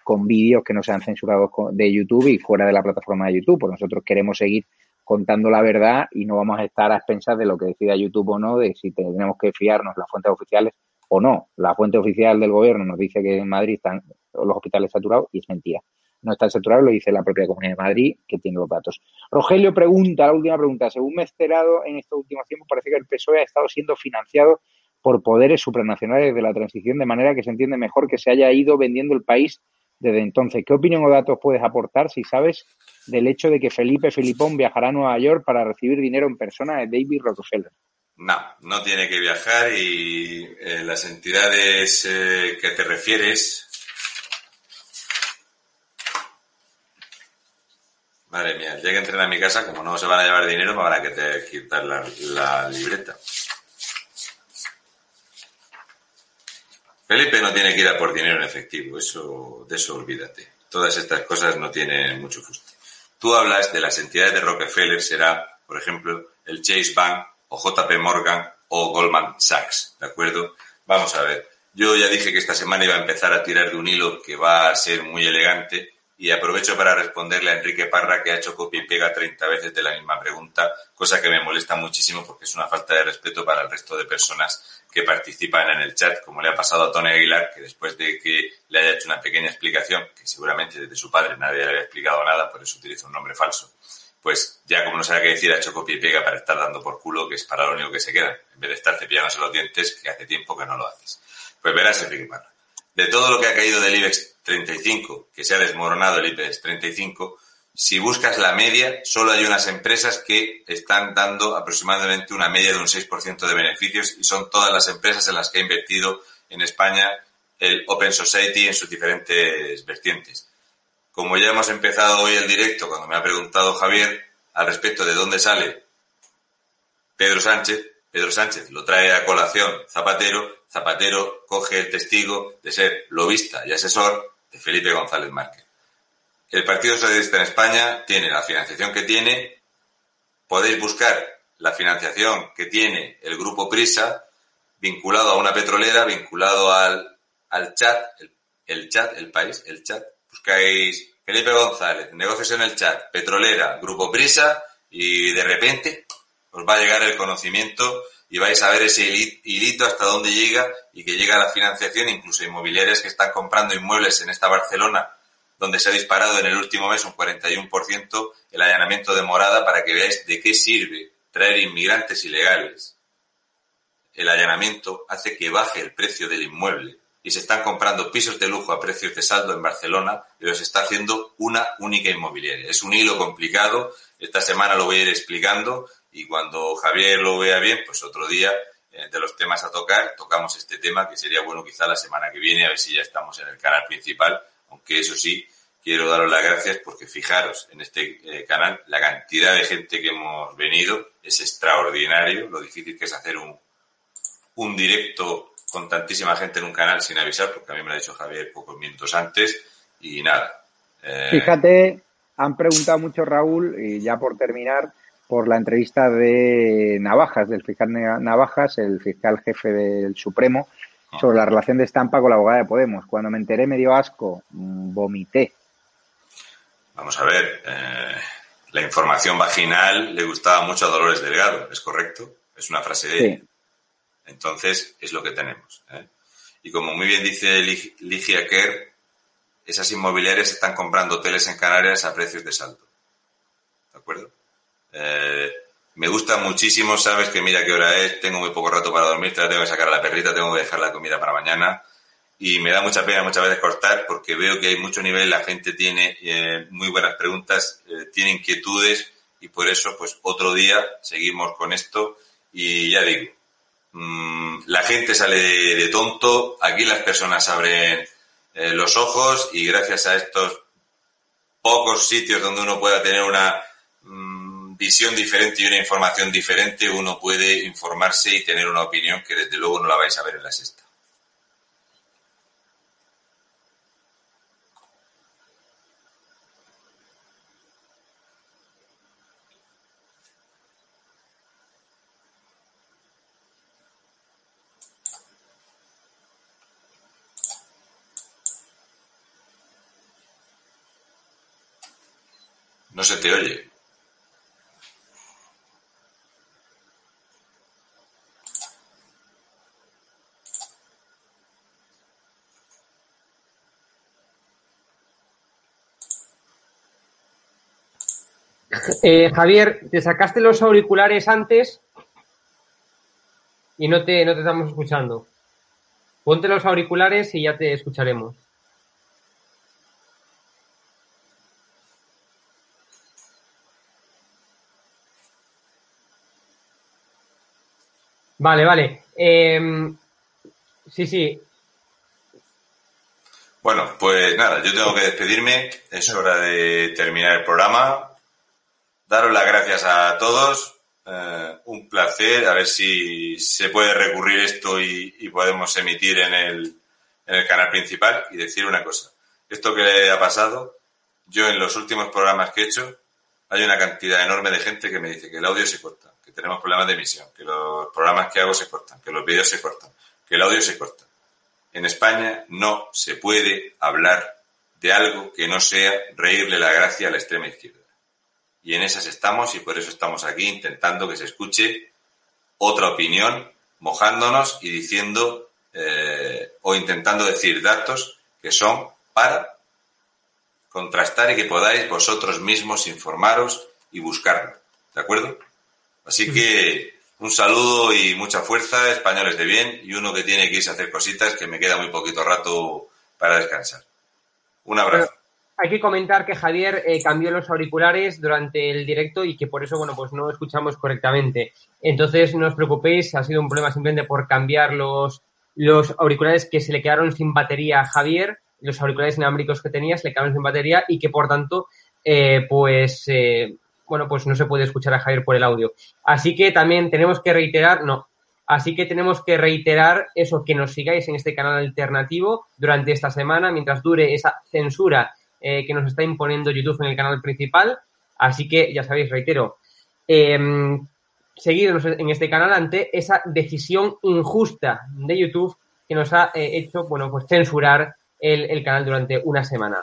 con vídeos que no sean censurados de YouTube y fuera de la plataforma de YouTube, pues nosotros queremos seguir contando la verdad y no vamos a estar a expensas de lo que decida YouTube o no, de si tenemos que fiarnos las fuentes oficiales o no. La fuente oficial del gobierno nos dice que en Madrid están los hospitales saturados y es mentira. No están saturados, lo dice la propia Comunidad de Madrid, que tiene los datos. Rogelio pregunta, la última pregunta. Según me he enterado en estos últimos tiempos, parece que el PSOE ha estado siendo financiado por poderes supranacionales de la transición, de manera que se entiende mejor que se haya ido vendiendo el país desde entonces. ¿Qué opinión o datos puedes aportar si sabes del hecho de que Felipe Filipón viajará a Nueva York para recibir dinero en persona de David Rockefeller? No, no tiene que viajar y eh, las entidades eh, que te refieres. Madre mía, ya que entren a mi casa, como no se van a llevar dinero, me van a quitar la libreta. Felipe no tiene que ir a por dinero en efectivo, eso, de eso olvídate. Todas estas cosas no tienen mucho fuste. Tú hablas de las entidades de Rockefeller, será, por ejemplo, el Chase Bank o JP Morgan o Goldman Sachs, ¿de acuerdo? Vamos a ver. Yo ya dije que esta semana iba a empezar a tirar de un hilo que va a ser muy elegante y aprovecho para responderle a Enrique Parra que ha hecho copia y pega 30 veces de la misma pregunta, cosa que me molesta muchísimo porque es una falta de respeto para el resto de personas que participan en el chat, como le ha pasado a Tony Aguilar, que después de que le haya hecho una pequeña explicación, que seguramente desde su padre nadie le había explicado nada, por eso utiliza un nombre falso, pues ya como no sabe qué decir, ha hecho copia y pega para estar dando por culo, que es para lo único que se queda, en vez de estar cepillándose los dientes, que hace tiempo que no lo haces. Pues verás, Enrique Parra. De todo lo que ha caído del IBEX 35, que se ha desmoronado el IBEX 35, si buscas la media, solo hay unas empresas que están dando aproximadamente una media de un 6% de beneficios y son todas las empresas en las que ha invertido en España el Open Society en sus diferentes vertientes. Como ya hemos empezado hoy el directo, cuando me ha preguntado Javier al respecto de dónde sale Pedro Sánchez, Pedro Sánchez lo trae a colación Zapatero, Zapatero coge el testigo de ser lobista y asesor de Felipe González Márquez. El Partido Socialista en España tiene la financiación que tiene. Podéis buscar la financiación que tiene el Grupo Prisa, vinculado a una petrolera, vinculado al, al chat, el, chat, el país, el chat. Buscáis Felipe González, negocios en el chat, petrolera, Grupo Prisa, y de repente os va a llegar el conocimiento y vais a ver ese hilito hasta dónde llega y que llega la financiación, incluso inmobiliarias que están comprando inmuebles en esta Barcelona donde se ha disparado en el último mes un 41% el allanamiento de morada para que veáis de qué sirve traer inmigrantes ilegales. El allanamiento hace que baje el precio del inmueble y se están comprando pisos de lujo a precios de saldo en Barcelona y los está haciendo una única inmobiliaria. Es un hilo complicado, esta semana lo voy a ir explicando y cuando Javier lo vea bien, pues otro día eh, de los temas a tocar, tocamos este tema que sería bueno quizá la semana que viene, a ver si ya estamos en el canal principal aunque eso sí, quiero daros las gracias porque fijaros en este eh, canal, la cantidad de gente que hemos venido es extraordinario, lo difícil que es hacer un, un directo con tantísima gente en un canal sin avisar, porque a mí me lo ha dicho Javier pocos minutos antes, y nada. Eh, Fíjate, han preguntado mucho Raúl, y ya por terminar, por la entrevista de Navajas, del fiscal Navajas, el fiscal jefe del Supremo, sobre la relación de Estampa con la abogada de Podemos. Cuando me enteré me dio asco, vomité. Vamos a ver, eh, la información vaginal le gustaba mucho a Dolores Delgado, ¿es correcto? Es una frase de ella. Entonces, es lo que tenemos. ¿eh? Y como muy bien dice Ligia Kerr, esas inmobiliarias están comprando hoteles en Canarias a precios de salto. ¿De acuerdo? Eh, me gusta muchísimo, sabes que mira qué hora es, tengo muy poco rato para dormir, tengo que sacar a la perrita, tengo que dejar la comida para mañana. Y me da mucha pena muchas veces cortar porque veo que hay mucho nivel, la gente tiene eh, muy buenas preguntas, eh, tiene inquietudes y por eso pues otro día seguimos con esto y ya digo, mmm, la gente sale de, tonto, aquí las personas abren eh, los ojos y gracias a estos pocos sitios donde uno pueda tener una visión diferente y una información diferente, uno puede informarse y tener una opinión que desde luego no la vais a ver en la sexta. No se te oye. Eh, Javier, te sacaste los auriculares antes y no te, no te estamos escuchando. Ponte los auriculares y ya te escucharemos. Vale, vale. Em, sí, sí. Bueno, pues nada, yo tengo que despedirme. Es hora de terminar el programa. Daros las gracias a todos. Eh, un placer. A ver si se puede recurrir esto y, podemos emitir en el, en el canal principal. Y decir una cosa. Esto que le ha pasado, yo en los últimos programas que he hecho, hay una cantidad enorme de gente que me dice que el audio se corta, que tenemos problemas de emisión, que los programas que hago se cortan, que los vídeos se cortan, que el audio se corta. En España no se puede hablar de algo que no sea reírle la gracia a la extrema izquierda. Y en esas estamos y por eso estamos aquí intentando que se escuche otra opinión, mojándonos y diciendo eh, o intentando decir datos que son para contrastar y que podáis vosotros mismos informaros y buscarlo. ¿De acuerdo? Así que un saludo y mucha fuerza, españoles de bien, y uno que tiene que irse a hacer cositas, que me queda muy poquito rato para descansar. Un abrazo. Hay que comentar que Javier eh, cambió los auriculares durante el directo y que por eso, bueno, pues no escuchamos correctamente. Entonces, no os preocupéis, ha sido un problema simplemente por cambiar los, los auriculares que se le quedaron sin batería a Javier los auriculares inalámbricos que tenías le quedaban sin batería y que por tanto, eh, pues, eh, bueno, pues no se puede escuchar a Javier por el audio. Así que también tenemos que reiterar, no, así que tenemos que reiterar eso, que nos sigáis en este canal alternativo durante esta semana, mientras dure esa censura eh, que nos está imponiendo YouTube en el canal principal. Así que, ya sabéis, reitero, eh, seguidnos en este canal ante esa decisión injusta de YouTube que nos ha hecho, bueno, pues censurar el, canal durante una semana.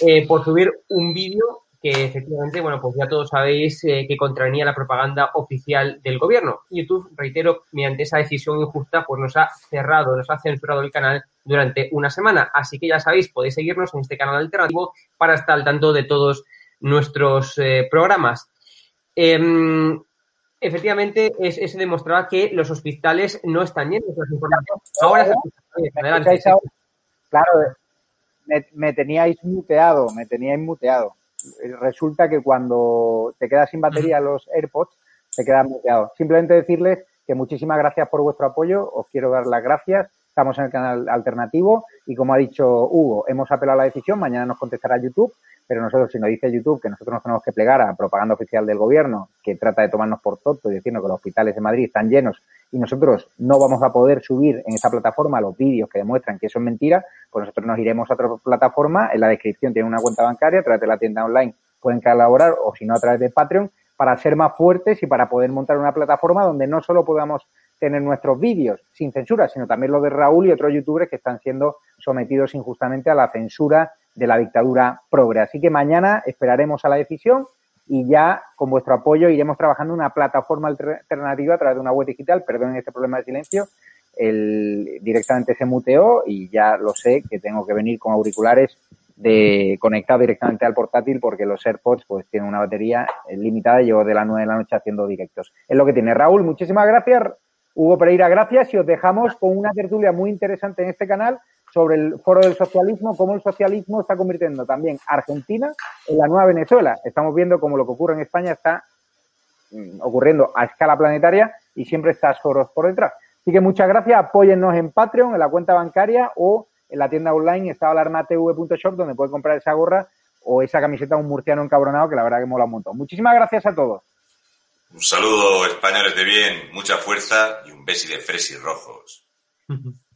Eh, por subir un vídeo que efectivamente, bueno, pues ya todos sabéis eh, que contravenía la propaganda oficial del gobierno. YouTube, reitero, mediante esa decisión injusta, pues nos ha cerrado, nos ha censurado el canal durante una semana. Así que ya sabéis, podéis seguirnos en este canal alternativo para estar al tanto de todos nuestros eh, programas. Em, efectivamente, es, se demostraba que los hospitales no están llenos de información. Ahora, adelante. Claro, me, teníais muteado, me teníais muteado. Resulta que cuando te quedas sin batería los AirPods, te quedas muteado. Simplemente decirles que muchísimas gracias por vuestro apoyo, os quiero dar las gracias. Estamos en el canal alternativo y como ha dicho Hugo, hemos apelado a la decisión, mañana nos contestará YouTube pero nosotros, si nos dice YouTube que nosotros nos tenemos que plegar a propaganda oficial del gobierno que trata de tomarnos por tonto y decirnos que los hospitales de Madrid están llenos y nosotros no vamos a poder subir en esa plataforma los vídeos que demuestran que eso es mentira, pues nosotros nos iremos a otra plataforma. En la descripción tiene una cuenta bancaria, a través de la tienda online pueden colaborar o si no a través de Patreon para ser más fuertes y para poder montar una plataforma donde no solo podamos tener nuestros vídeos sin censura, sino también los de Raúl y otros youtubers que están siendo sometidos injustamente a la censura de la dictadura progre. Así que mañana esperaremos a la decisión y ya con vuestro apoyo iremos trabajando una plataforma alternativa a través de una web digital. Perdonen este problema de silencio. El, directamente se muteó y ya lo sé que tengo que venir con auriculares de conectado directamente al portátil porque los AirPods pues tienen una batería limitada y llevo de las 9 de la noche haciendo directos. Es lo que tiene. Raúl, muchísimas gracias. Hugo Pereira, gracias y os dejamos con una tertulia muy interesante en este canal sobre el foro del socialismo, cómo el socialismo está convirtiendo también Argentina en la nueva Venezuela. Estamos viendo cómo lo que ocurre en España está mm, ocurriendo a escala planetaria y siempre está Soros por detrás. Así que muchas gracias, apóyennos en Patreon, en la cuenta bancaria o en la tienda online estadoalarmatv.shop donde pueden comprar esa gorra o esa camiseta de un murciano encabronado que la verdad que mola un montón. Muchísimas gracias a todos. Un saludo, españoles de bien, mucha fuerza y un besi de fresis rojos.